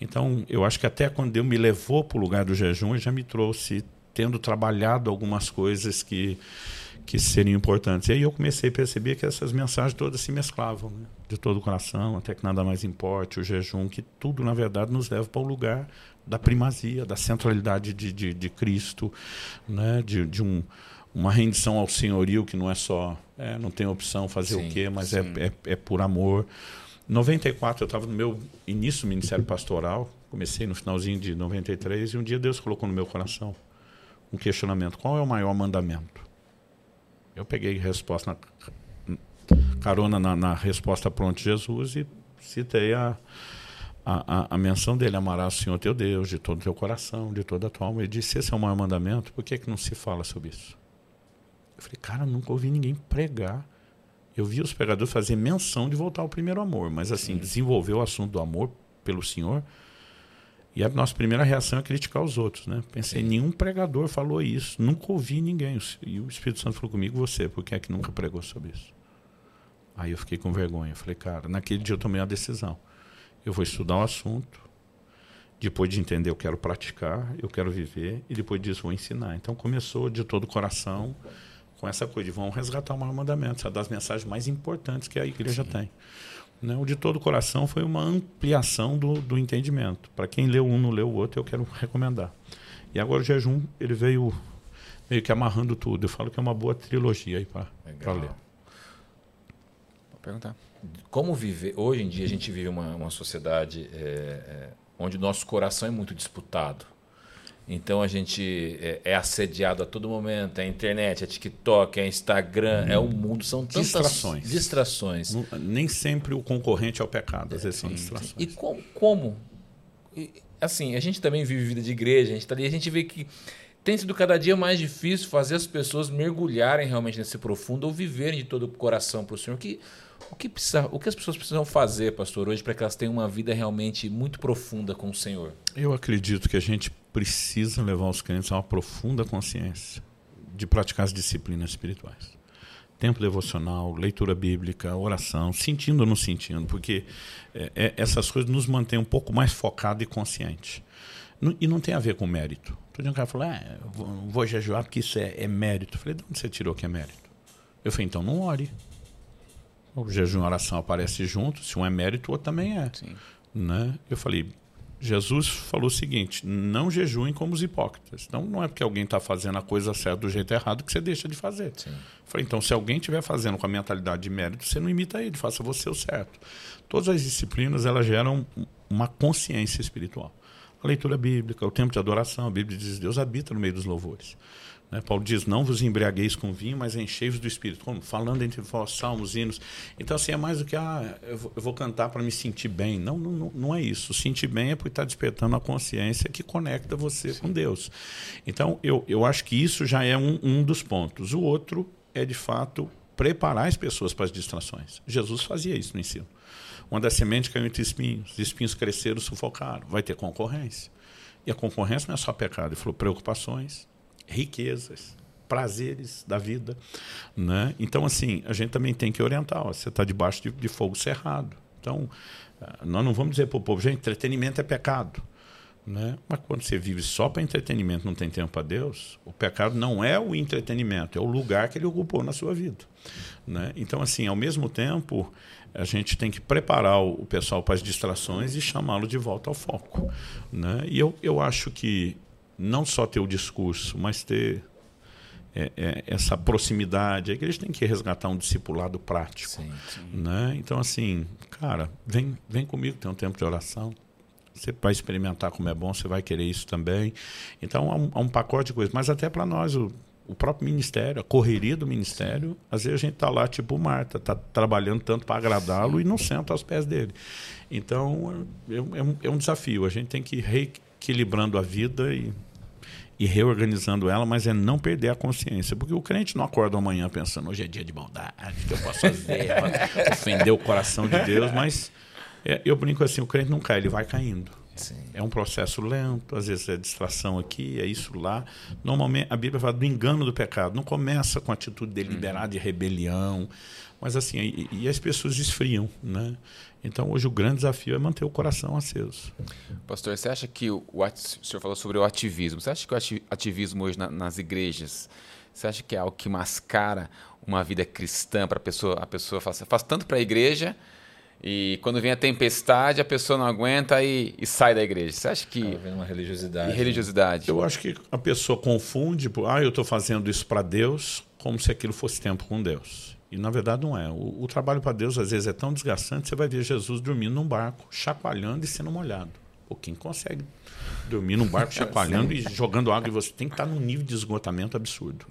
[SPEAKER 3] Então, eu acho que até quando Deus me levou para o lugar do jejum, já me trouxe, tendo trabalhado algumas coisas que que seriam importantes. E aí eu comecei a perceber que essas mensagens todas se mesclavam, né? de todo o coração, até que nada mais importe, o jejum, que tudo, na verdade, nos leva para o lugar da primazia, da centralidade de, de, de Cristo, né? de, de um, uma rendição ao senhorio que não é só, é, não tem opção fazer sim, o quê, mas é, é, é, por amor. Em 94 eu estava no meu início do ministério pastoral, comecei no finalzinho de 93 e um dia Deus colocou no meu coração um questionamento: qual é o maior mandamento? Eu peguei resposta na, carona na, na resposta pronta de Jesus e citei a, a, a, menção dele, amarás o Senhor teu Deus de todo o teu coração, de toda a tua alma. Ele disse, esse é o maior mandamento, por que, que não se fala sobre isso? Eu falei, cara, nunca ouvi ninguém pregar. Eu vi os pregadores fazer menção de voltar ao primeiro amor, mas assim, Sim. desenvolver o assunto do amor pelo Senhor. E a nossa primeira reação é criticar os outros, né? Pensei, Sim. nenhum pregador falou isso, nunca ouvi ninguém. E o Espírito Santo falou comigo, você, porque é que nunca pregou sobre isso? Aí eu fiquei com vergonha. Falei, cara, naquele dia eu tomei a decisão. Eu vou estudar o assunto, depois de entender, eu quero praticar, eu quero viver, e depois disso vou ensinar. Então começou de todo o coração com essa coisa de vamos resgatar o maior mandamento, essa é das mensagens mais importantes que a igreja Sim. tem. Né? O de todo o coração foi uma ampliação do, do entendimento. Para quem leu um, não leu o outro, eu quero recomendar. E agora o jejum, ele veio meio que amarrando tudo. Eu falo que é uma boa trilogia aí para ler.
[SPEAKER 1] Vou perguntar. Como viver. Hoje em dia a gente vive uma, uma sociedade é, é, onde o nosso coração é muito disputado. Então a gente é, é, assediado a todo momento, é internet, é TikTok, é Instagram, hum. é o mundo, são tantas distrações. distrações.
[SPEAKER 3] Não, nem sempre o concorrente é o pecado, às vezes são distrações.
[SPEAKER 1] E como? como? E, assim, a gente também vive vida de igreja, a gente tá ali, a gente vê que tem sido cada dia mais difícil fazer as pessoas mergulharem realmente nesse profundo ou viverem de todo o coração para o Senhor. Que, o, que precisa, o que as pessoas precisam fazer, pastor, hoje, para que elas tenham uma vida realmente muito profunda com o Senhor?
[SPEAKER 3] Eu acredito que a gente precisa levar os crentes a uma profunda consciência de praticar as disciplinas espirituais. Tempo devocional, leitura bíblica, oração, sentindo ou não sentindo, porque é, é, essas coisas nos mantêm um pouco mais focado e consciente. E não tem a ver com mérito. Todo dia um cara falou, ah, vou, vou jejuar porque isso é, é mérito. Eu falei, de onde você tirou que é mérito? Eu falei, então não ore. O jejum e a oração aparecem juntos, se um é mérito, o outro também é. Sim. Né? Eu falei, Jesus falou o seguinte: não jejuem como os hipócritas. Então não é porque alguém está fazendo a coisa certa do jeito errado que você deixa de fazer. Sim. Falei, então se alguém estiver fazendo com a mentalidade de mérito, você não imita ele, faça você o certo. Todas as disciplinas elas geram uma consciência espiritual. A leitura bíblica, o tempo de adoração, a Bíblia diz: Deus habita no meio dos louvores. Né? Paulo diz: Não vos embriagueis com vinho, mas enchei-vos do Espírito. Como? Falando entre vós, salmos, hinos. Então, assim, é mais do que ah, eu, vou, cantar para me sentir bem. Não, não, não é isso. Sentir bem é porque está despertando a consciência que conecta você Sim. com Deus. Então, eu, eu acho que isso já é um, um dos pontos. O outro é, de fato, preparar as pessoas para as distrações. Jesus fazia isso no ensino. Uma das sementes caiu entre espinhos, os espinhos cresceram, sufocaram. Vai ter concorrência. E a concorrência não é só pecado, ele falou preocupações, riquezas, prazeres da vida. Né? Então, assim, a gente também tem que orientar. Ó, você está debaixo de, de, fogo cerrado. Então, ah, nós não vamos dizer para o povo, gente, entretenimento é pecado. Né? Mas quando você vive só para entretenimento, não tem tempo para Deus, o pecado não é o entretenimento, é o lugar que ele ocupou na sua vida. Né? Então, assim, ao mesmo tempo, a gente tem que preparar o pessoal para as distrações e chamá-lo de volta ao foco. Né? E eu, eu acho que não só ter o discurso, mas ter é, é, essa proximidade. A igreja tem que resgatar um discipulado prático. Sim, sim. Né? Então, assim, cara, vem, vem comigo, tem um tempo de oração. Você vai experimentar como é bom, você vai querer isso também. Então, há um, há um pacote de coisas. Mas até para nós, o, o próprio ministério, a correria do ministério, às vezes a gente está lá tipo Marta, está trabalhando tanto para agradá-lo e não senta aos pés dele. Então, é, é, um, é um desafio. A gente tem que ir reequilibrando a vida e e reorganizando ela, mas é não perder a consciência. Porque o crente não acorda amanhã pensando, hoje é dia de bondade, que eu posso fazer, ofender o coração de Deus, mas É, eu brinco assim, o crente não cai, ele vai caindo.
[SPEAKER 1] Sim.
[SPEAKER 3] É um processo lento, às vezes é distração aqui, é isso lá. Normalmente a Bíblia fala do engano do pecado. Não começa com atitude deliberada de rebelião, mas assim, e, e as pessoas esfriam, né? Então hoje o grande desafio é manter o coração aceso.
[SPEAKER 2] Pastor, você acha que o, o, senhor falou sobre o ativismo? Você acha que o ati- ativismo hoje na- nas igrejas, você acha que é algo que mascara uma vida cristã para a pessoa? A pessoa faz, faz tanto para a igreja e quando vem a tempestade a pessoa não aguenta e, e sai da igreja. Você acha que
[SPEAKER 1] Tá vendo uma religiosidade.
[SPEAKER 2] e religiosidade?
[SPEAKER 3] Eu acho que a pessoa confunde, por, ah, eu estou fazendo isso para Deus, como se aquilo fosse tempo com Deus. E na verdade não é. O, o trabalho para Deus às vezes é tão desgastante, você vai ver Jesus dormindo num barco, chacoalhando e sendo molhado. Pô, quem consegue dormir num barco chacoalhando e jogando água e você tem que estar num nível de esgotamento absurdo.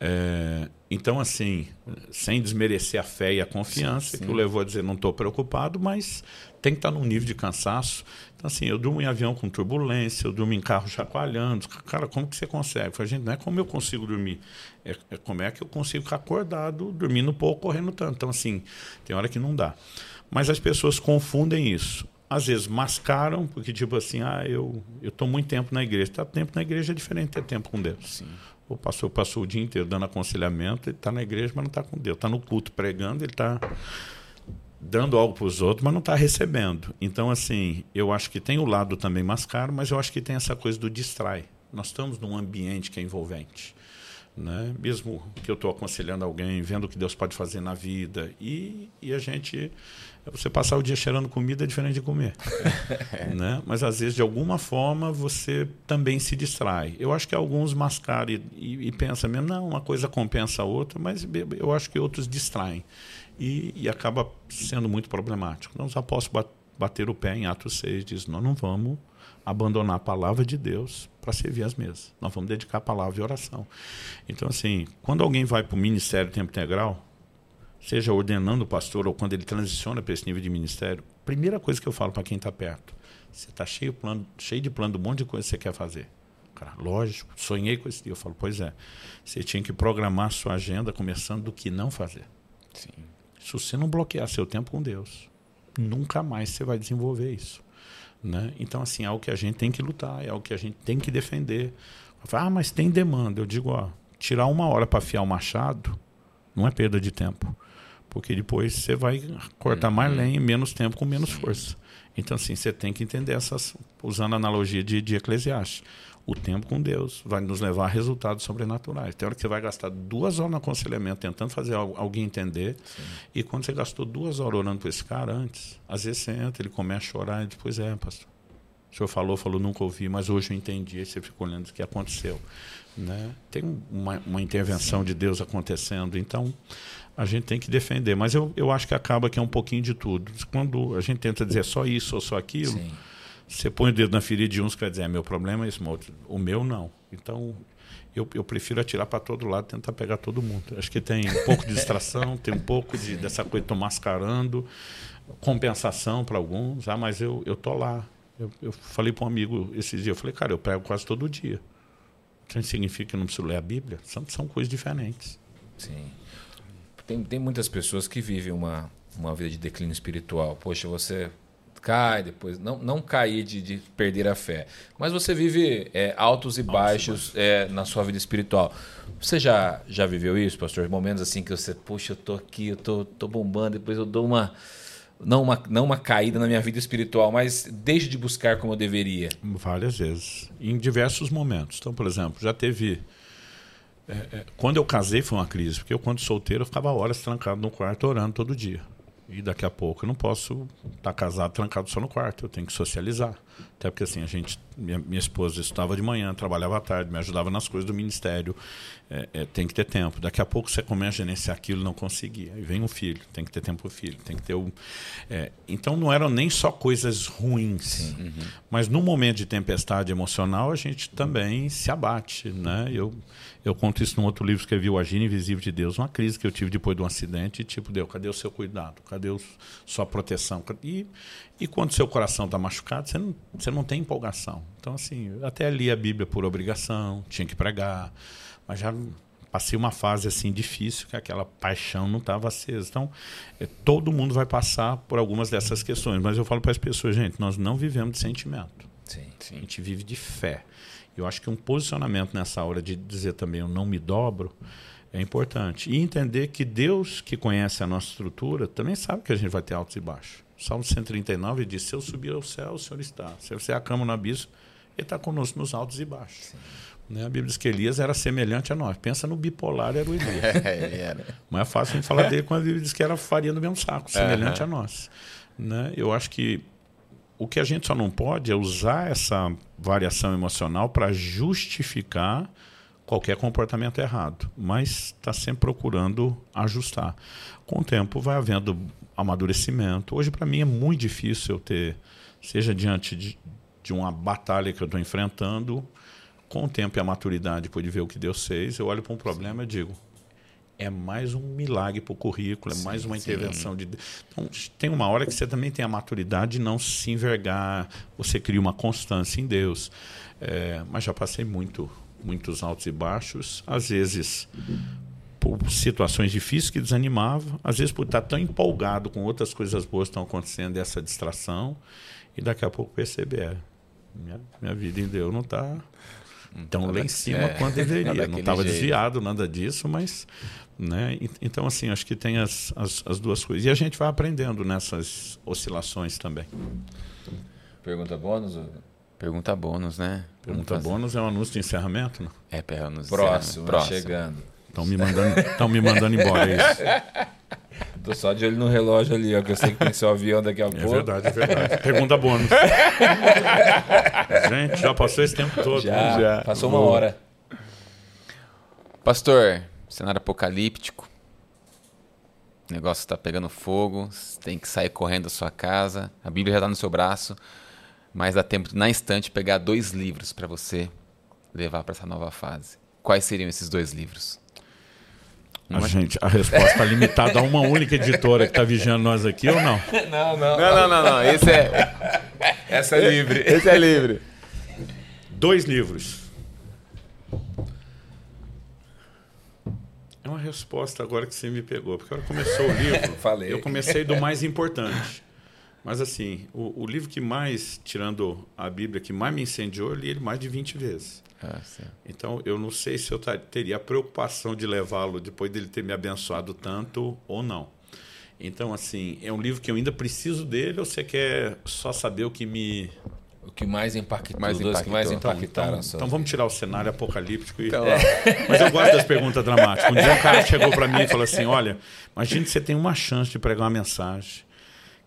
[SPEAKER 3] É, então, assim, sem desmerecer a fé e a confiança, que o levou a dizer não estou preocupado, mas tem que estar num nível de cansaço. Então, assim, eu durmo em avião com turbulência, eu durmo em carro chacoalhando. Cara, como que você consegue? Eu falei, gente, não é como eu consigo dormir, é, é como é que eu consigo ficar acordado, dormindo pouco, correndo tanto. Então, assim, tem hora que não dá. Mas as pessoas confundem isso. Às vezes mascaram, porque tipo assim, ah, eu estou muito tempo na igreja. Estar tempo na igreja é diferente de ter tempo com Deus.
[SPEAKER 2] Sim.
[SPEAKER 3] O pastor passou o dia inteiro dando aconselhamento, ele está na igreja, mas não está com Deus. Está no culto pregando, ele está dando algo para os outros, mas não está recebendo. Então, assim, eu acho que tem o lado também mais caro, mas eu acho que tem essa coisa do distrai. Nós estamos num ambiente que é envolvente. Né? Mesmo que eu estou aconselhando alguém, vendo o que Deus pode fazer na vida, e, e a gente. Você passar o dia cheirando comida é diferente de comer. né? Mas às vezes, de alguma forma, você também se distrai. Eu acho que alguns mascaram e, e, e pensam mesmo, não, uma coisa compensa a outra, mas eu acho que outros distraem. E, e acaba sendo muito problemático. Então, os apóstolos bateram o pé em Atos 6 diz: Nós não vamos abandonar a palavra de Deus para servir as mesas. Nós vamos dedicar a palavra e oração. Então, assim, quando alguém vai para o ministério tempo integral, seja ordenando o pastor ou quando ele transiciona para esse nível de ministério, primeira coisa que eu falo para quem está perto, você está cheio, cheio de plano de um monte de coisa que você quer fazer. Cara, lógico, sonhei com esse dia. Eu falo, pois é, você tinha que programar sua agenda começando do que não fazer.
[SPEAKER 2] Sim.
[SPEAKER 3] Se você não bloquear seu tempo com Deus, nunca mais você vai desenvolver isso. Né? Então, assim, é algo que a gente tem que lutar, é algo que a gente tem que defender. Ah, mas tem demanda. Eu digo, ó, tirar uma hora para afiar o machado não é perda de tempo. Porque depois você vai cortar uhum. mais lenha em menos tempo com menos força. Então, assim, você tem que entender essas, usando a analogia de, de Eclesiastes. O tempo com Deus vai nos levar a resultados sobrenaturais. Tem hora que você vai gastar duas horas no aconselhamento tentando fazer alguém entender. Sim. E quando você gastou duas horas orando por esse cara antes, às vezes você entra, ele começa a chorar e depois é, pastor. O senhor falou, falou, nunca ouvi, mas hoje eu entendi. Aí você fica olhando o que aconteceu. Né? Tem uma, uma intervenção Sim. de Deus acontecendo. Então, a gente tem que defender. Mas eu, eu acho que acaba que é um pouquinho de tudo. Quando a gente tenta dizer só isso ou só aquilo, Sim. Você põe o dedo na ferida de uns, quer dizer, é, meu problema é esse, outro. o meu não. Então, eu, eu prefiro atirar para todo lado tentar pegar todo mundo. Acho que tem um pouco de distração, tem um pouco de, dessa coisa, estou mascarando, compensação para alguns, ah, mas eu, eu tô lá. Eu, eu falei para um amigo esses dias, eu falei, cara, eu prego quase todo dia. Isso significa que eu não preciso ler a Bíblia? São, são coisas diferentes.
[SPEAKER 1] Sim. Tem, tem muitas pessoas que vivem uma, uma vida de declínio espiritual. Poxa, você cai depois. Não, não cair de, de perder a fé. Mas você vive é, altos e baixos é, na sua vida espiritual. Você já, já viveu isso, pastor? Momentos assim que você, poxa, eu tô aqui, eu tô, tô bombando, depois eu dou uma. Não uma, não uma caída na minha vida espiritual, mas deixo de buscar como eu deveria.
[SPEAKER 3] Várias vezes. Em diversos momentos. Então, por exemplo, já teve. É, é, quando eu casei foi uma crise, porque eu, quando solteiro, eu ficava horas trancado no quarto orando todo dia. E daqui a pouco eu não posso estar casado trancado só no quarto, eu tenho que socializar. Até porque assim, a gente, minha, minha esposa estava de manhã, trabalhava à tarde, me ajudava nas coisas do ministério. É, é, tem que ter tempo. Daqui a pouco você começa a gerenciar aquilo não conseguir. Aí vem um filho, tem que ter tempo para o filho, tem que ter o. É, então não eram nem só coisas ruins, uhum. mas no momento de tempestade emocional a gente também se abate. Né? Eu, eu conto isso num outro livro que escrevi, O Agir Invisível de Deus, uma crise que eu tive depois de um acidente, tipo, Deus, cadê o seu cuidado? Cadê o, sua proteção? E, e quando seu coração está machucado, você não, você não tem empolgação. Então, assim, até li a Bíblia por obrigação, tinha que pregar, mas já passei uma fase assim difícil, que aquela paixão não estava acesa. Então, é, todo mundo vai passar por algumas dessas questões. Mas eu falo para as pessoas, gente, nós não vivemos de sentimento.
[SPEAKER 1] Sim.
[SPEAKER 3] A gente vive de fé. Eu acho que um posicionamento nessa hora de dizer também eu não me dobro é importante. E entender que Deus, que conhece a nossa estrutura, também sabe que a gente vai ter altos e baixos. Salmo 139 diz: Se eu subir ao céu, o Senhor está. Se você acama no abismo, Ele está conosco nos altos e baixos. Né? A Bíblia diz que Elias era semelhante a nós. Pensa no bipolar, era o Elias.
[SPEAKER 2] Ele era.
[SPEAKER 3] Não é fácil a gente falar dele quando a Bíblia diz que era farinha do mesmo saco, semelhante a nós. Né? Eu acho que o que a gente só não pode é usar essa variação emocional para justificar qualquer comportamento errado, mas está sempre procurando ajustar. Com o tempo vai havendo amadurecimento. Hoje, para mim, é muito difícil eu ter, seja diante de, de uma batalha que eu estou enfrentando, com o tempo e a maturidade, depois de ver o que Deus fez, eu olho para um problema e digo: é mais um milagre para o currículo, é
[SPEAKER 2] Sim,
[SPEAKER 3] mais uma
[SPEAKER 2] sim.
[SPEAKER 3] intervenção de Deus. Então, tem uma hora que você também tem a maturidade de não se envergar, você cria uma constância em Deus. É, mas já passei muito, muitos altos e baixos, às vezes por situações difíceis que desanimavam, às vezes por estar tão empolgado com outras coisas boas que estão acontecendo, essa distração, e daqui a pouco perceber, é, minha, minha vida em Deus não está tão lá em cima
[SPEAKER 2] é,
[SPEAKER 3] quanto
[SPEAKER 2] não
[SPEAKER 3] deveria. Não estava desviado, nada disso, mas. Né? Então, assim, acho que tem as, as, as duas coisas. E a gente vai aprendendo nessas oscilações também.
[SPEAKER 1] Pergunta bônus?
[SPEAKER 2] Pergunta bônus, né?
[SPEAKER 3] Pergunta bônus é um anúncio de encerramento? Né?
[SPEAKER 2] É, pera, nos
[SPEAKER 1] Próximo,
[SPEAKER 2] Próximo.
[SPEAKER 1] chegando.
[SPEAKER 3] Estão me mandando, estão me mandando embora, é isso.
[SPEAKER 1] Tô só de olho no relógio ali, ó, que eu sei que tem seu avião daqui a
[SPEAKER 3] É
[SPEAKER 1] pouco.
[SPEAKER 3] verdade, é verdade. Pergunta bônus. Gente, já passou esse tempo todo.
[SPEAKER 1] Já,
[SPEAKER 3] né?
[SPEAKER 1] passou uma hora.
[SPEAKER 2] Pastor, cenário apocalíptico. O negócio está pegando fogo, você tem que sair correndo da sua casa. A Bíblia já está no seu braço, mas dá tempo, na instante, pegar dois livros para você levar para essa nova fase. Quais seriam esses dois livros?
[SPEAKER 3] A gente, a resposta está limitada a uma única editora que está vigiando nós aqui ou não?
[SPEAKER 1] Não, não.
[SPEAKER 2] Não, não, não, não. Esse é,
[SPEAKER 1] Essa é livre.
[SPEAKER 2] esse é livre.
[SPEAKER 3] Dois livros. É uma resposta agora que você me pegou, porque quando começou o livro,
[SPEAKER 1] Falei.
[SPEAKER 3] eu comecei do mais importante. Mas assim, o, o livro que mais, tirando a Bíblia, que mais me incendiou, eu li ele mais de 20 vezes.
[SPEAKER 2] Ah.
[SPEAKER 3] Então, eu não sei se eu teria a preocupação de levá-lo depois dele ter me abençoado tanto ou não. Então, assim, é um livro que eu ainda preciso dele ou você quer só saber o que me
[SPEAKER 1] O que mais impactou,
[SPEAKER 2] Mais
[SPEAKER 1] os dois que mais
[SPEAKER 2] impactou.
[SPEAKER 3] então,
[SPEAKER 1] impactaram
[SPEAKER 3] então,
[SPEAKER 1] a
[SPEAKER 3] então vamos tirar o cenário apocalíptico. E...
[SPEAKER 2] Então,
[SPEAKER 3] Mas eu gosto das perguntas dramáticas. Um dia um cara chegou para mim e falou assim: Olha, imagine que você tem uma chance de pregar uma mensagem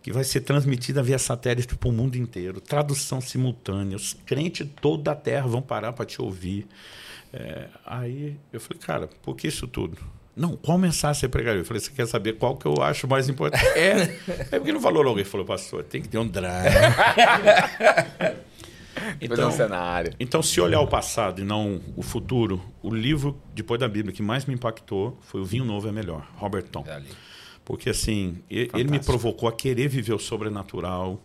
[SPEAKER 3] que vai ser transmitida via satélite para o mundo inteiro, tradução simultânea, os crentes toda da terra vão parar para te ouvir. É, aí eu falei, cara, por que isso tudo? Não, qual mensagem você pregaria? Eu falei, você quer saber qual que eu acho mais importante? É, é porque não falou logo. Ele falou, pastor, tem que ter um drama.
[SPEAKER 2] fazer um cenário.
[SPEAKER 3] Então, se olhar o passado e não o futuro, o livro, depois da Bíblia, que mais me impactou foi O Vinho Novo é Melhor, Robert Tom.
[SPEAKER 1] É.
[SPEAKER 3] Porque, assim, e- ele, me
[SPEAKER 2] Fantástico.
[SPEAKER 3] provocou a querer viver o sobrenatural,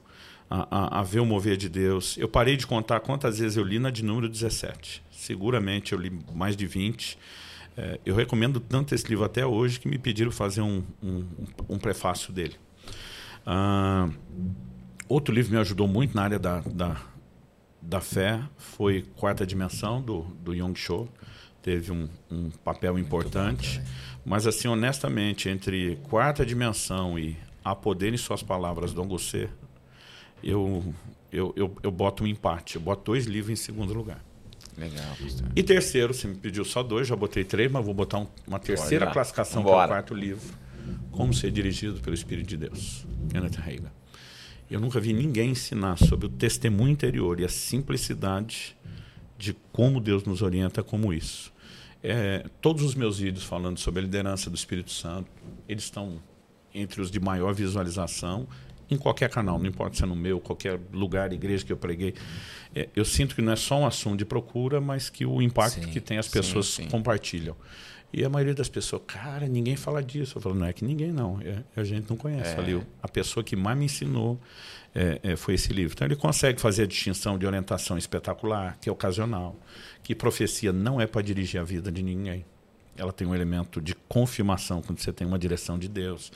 [SPEAKER 3] a, a, a ver o mover de Deus. Eu parei de contar quantas vezes eu li na de número 17. Seguramente eu li mais de 20. É, eu recomendo tanto esse livro até hoje que me pediram fazer um, um, um prefácio dele. Ah, outro livro me ajudou muito na área da, da, da fé foi Quarta Dimensão, do, do Yong Cho. Teve um, um papel importante. Mas, assim, honestamente, entre Quarta Dimensão e A Poder em Suas Palavras, Dom Gosset, eu, eu, eu, eu boto um empate. Eu boto dois livros em segundo lugar.
[SPEAKER 2] Legal.
[SPEAKER 3] E terceiro, você me pediu só dois, já botei três, mas vou botar um- uma terceira classificação para o quarto livro. Como ser dirigido pelo Espírito de Deus. Kenneth Reagan. Eu nunca vi ninguém ensinar sobre o testemunho interior e a simplicidade de como Deus nos orienta como isso. É, todos os meus vídeos falando sobre a liderança do Espírito Santo, eles estão entre os de maior visualização em qualquer canal, não importa se é no meu, qualquer lugar, igreja que eu preguei. É, eu sinto que não é só um assunto de procura, mas que o impacto
[SPEAKER 1] Sim,
[SPEAKER 3] que tem as
[SPEAKER 2] sim,
[SPEAKER 3] pessoas
[SPEAKER 2] sim.
[SPEAKER 3] compartilham. E a maioria das pessoas, cara, ninguém fala disso. Eu falo, não é que ninguém não, é, a gente não conhece.
[SPEAKER 2] É.
[SPEAKER 3] Ali, a pessoa que mais me ensinou é, é, foi esse livro. Então ele consegue fazer a distinção de orientação espetacular, que é ocasional, que profecia não é para dirigir a vida de ninguém. Ela tem um elemento de confirmação quando você tem uma direção de Deus.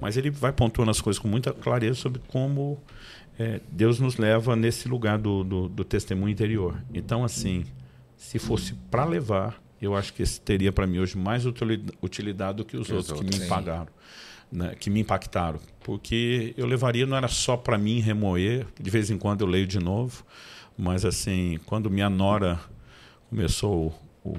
[SPEAKER 3] Mas ele vai pontuando as coisas com muita clareza sobre como é, Deus nos leva nesse lugar do, do, do testemunho interior. Então, assim, se fosse para levar, eu acho que esse teria para mim hoje mais utilidade do que os que outros, outros que me pagaram. Né, que me impactaram. Porque eu levaria, não era só para mim remoer, de vez em quando eu leio de novo, mas assim, quando minha nora começou o,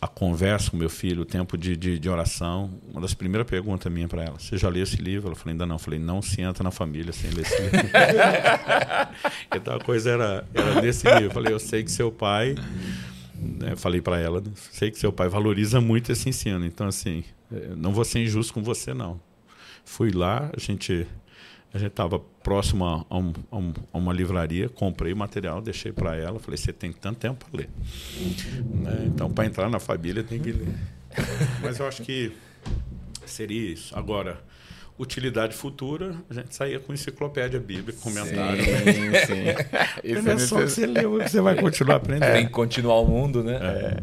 [SPEAKER 3] a conversa com meu filho, o tempo de, de, de oração, uma das primeiras perguntas minha para ela, você já leu esse livro? Ela falou, ainda não. Eu falei, não se entra na família sem ler esse livro. então a coisa era, era desse livro. Eu falei, eu sei que seu pai, né, falei para ela, sei que seu pai valoriza muito esse ensino. Então, assim, não vou ser injusto com você, não. Fui lá, a gente a gente estava próximo a, um, a, um, a, uma livraria, comprei o material, deixei para ela, falei, você tem tanto tempo para ler. Né? Então, para entrar na família tem que ler. Mas eu acho que seria isso. Agora, utilidade futura, a gente saía com enciclopédia bíblica, comentário. Sim, né? sim. Isso não é só que você leu você vai continuar aprendendo.
[SPEAKER 1] Tem que continuar o mundo, né?
[SPEAKER 2] É.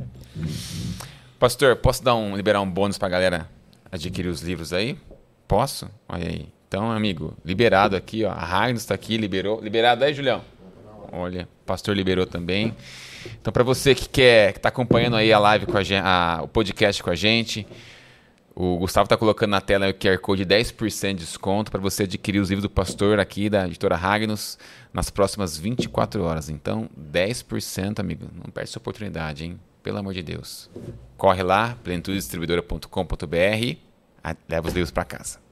[SPEAKER 2] Pastor, posso dar um, liberar um bônus para a galera adquirir os livros aí? Posso? Olha aí. Então, amigo, liberado aqui, ó. A Ragnos está aqui, liberou. Liberado aí, Julião? Olha, o pastor liberou também. Então, para você que quer, que está acompanhando aí a live com a, gente, a, o podcast com a gente, o Gustavo está colocando na tela o QR Code de 10% de desconto para você adquirir os livros do pastor aqui da editora Ragnos nas próximas 24 horas. Então, 10%, amigo. Não perde essa oportunidade, hein? Pelo amor de Deus. Corre lá, plenitudedistribuidora.com.br, leva os livros para casa.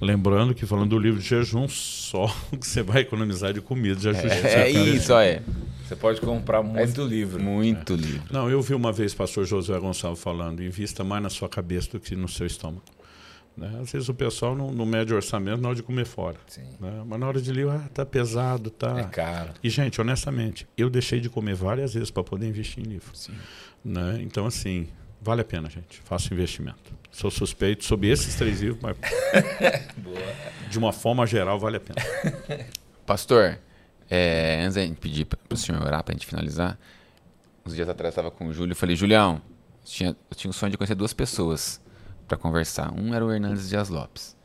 [SPEAKER 3] Lembrando que falando do livro de jejum, só o que você vai economizar de comida já
[SPEAKER 2] É, é isso, é.
[SPEAKER 1] Você pode comprar muito é, livro.
[SPEAKER 2] Muito é. livro.
[SPEAKER 3] Não, eu vi uma vez o pastor Josué Gonçalves falando, invista mais na sua cabeça do que no seu estômago. Né? Às vezes o pessoal não, não mede orçamento na hora de comer fora. Né? Mas na hora de ler, ah, tá pesado, tá.
[SPEAKER 1] É caro.
[SPEAKER 3] E, gente, honestamente, eu deixei de comer várias vezes para poder investir em livro.
[SPEAKER 2] Sim.
[SPEAKER 3] Né? Então, assim, vale a pena, gente. Faça investimento. Sou suspeito sobre esses três livros, mas de uma forma geral vale a pena.
[SPEAKER 2] Pastor, é, antes de pedir para o senhor orar para a gente finalizar, uns dias atrás eu estava com o Júlio e falei, Julião, eu tinha, eu tinha um sonho de conhecer duas pessoas para conversar. Um era o Hernandes Dias Lopes.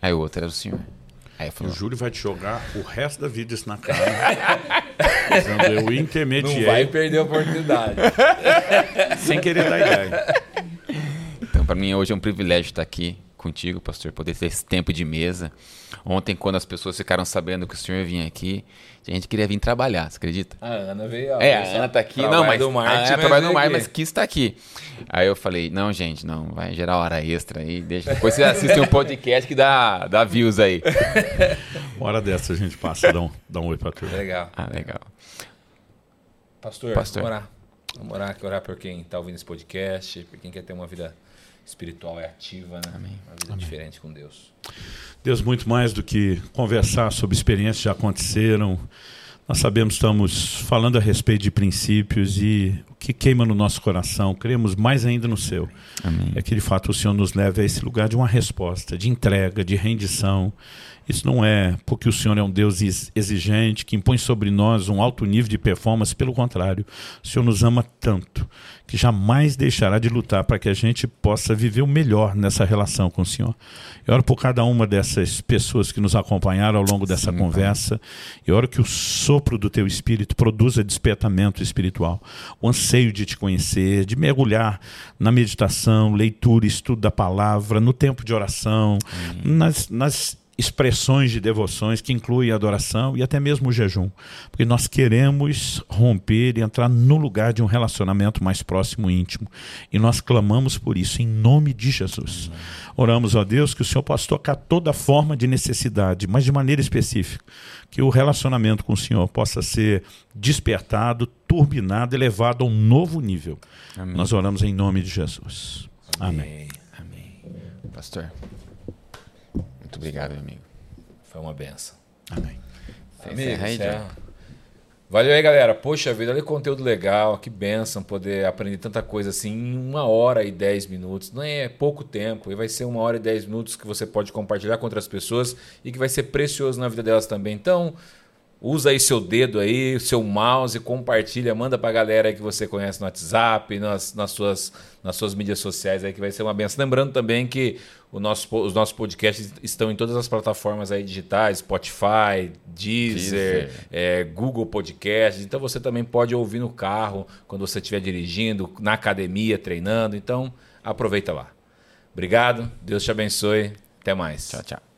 [SPEAKER 2] Aí o outro era o senhor. Aí
[SPEAKER 3] falou, o Júlio vai te jogar o resto da vida isso na cara. dizendo, eu intermediei.
[SPEAKER 1] Não vai perder a oportunidade.
[SPEAKER 3] Sem querer dar ideia.
[SPEAKER 2] Para mim hoje é um privilégio estar aqui contigo, pastor, poder ter esse tempo de mesa. Ontem, quando as pessoas ficaram sabendo que o senhor vinha aqui, a gente queria vir trabalhar, você acredita?
[SPEAKER 1] A Ana veio.
[SPEAKER 2] É, a Ana tá aqui. Não, mas do Marte, a Ana trabalha no Marte, mas quis estar aqui. Aí eu falei, não, gente, não, vai gerar hora extra aí, deixa. Depois você assiste um podcast que dá, dá views aí.
[SPEAKER 3] Uma hora dessa a gente passa, dá um, dá um oi pra turma.
[SPEAKER 1] Legal.
[SPEAKER 2] Ah, legal.
[SPEAKER 1] Pastor, Pastor. vamos orar. Vamos orar, orar por quem está ouvindo esse podcast, por quem quer ter uma vida espiritual é ativa, né?
[SPEAKER 2] Amém.
[SPEAKER 1] Uma vida
[SPEAKER 2] Amém.
[SPEAKER 1] diferente com Deus.
[SPEAKER 3] Deus, muito mais do que conversar sobre experiências que já aconteceram, nós sabemos estamos falando a respeito de princípios e o que queima no nosso coração, cremos mais ainda no seu.
[SPEAKER 2] Amém.
[SPEAKER 3] É que de fato o Senhor nos leva a esse lugar de uma resposta, de entrega, de rendição. Isso não é porque o Senhor é um Deus exigente, que impõe sobre nós um alto nível de performance, pelo contrário, o Senhor nos ama tanto que jamais deixará de lutar para que a gente possa viver o melhor nessa relação com o Senhor. Eu oro por cada uma dessas pessoas que nos acompanharam ao longo dessa Sim, conversa. Eu oro que o sopro do teu espírito produza despertamento espiritual, o anseio de te conhecer, de mergulhar na meditação, leitura, estudo da palavra, no tempo de oração, nas, nas expressões de devoções que incluem a adoração e até mesmo o jejum, porque nós queremos romper e entrar no lugar de um relacionamento mais próximo e íntimo. E nós clamamos por isso em nome de Jesus. Oramos, ó Deus, que o Senhor possa tocar toda forma de necessidade, mas de maneira específica, que o relacionamento com o Senhor possa ser despertado, turbinado, elevado a um novo nível. Amém. Nós oramos em nome de Jesus. Amém.
[SPEAKER 2] Amém. Pastor. Muito obrigado, meu amigo.
[SPEAKER 1] Foi uma benção.
[SPEAKER 3] Amém.
[SPEAKER 1] Amigo, aí, Valeu aí, galera. Poxa vida, olha que conteúdo legal. Que benção poder aprender tanta coisa assim em uma hora e dez minutos. Não é pouco tempo. E vai ser uma hora e dez minutos que você pode compartilhar com outras pessoas e que vai ser precioso na vida delas também. Então, Usa aí seu dedo aí, seu mouse, compartilha, manda pra galera aí que você conhece no WhatsApp, nas, nas, suas, nas suas mídias sociais aí, que vai ser uma benção. Lembrando também que o nosso, os nossos podcasts estão em todas as plataformas aí digitais, Spotify, Deezer, Deezer. É, Google Podcasts. Então você também pode ouvir no carro, quando você estiver dirigindo, na academia, treinando. Então aproveita lá. Obrigado, Deus te abençoe. Até mais.
[SPEAKER 2] Tchau, tchau.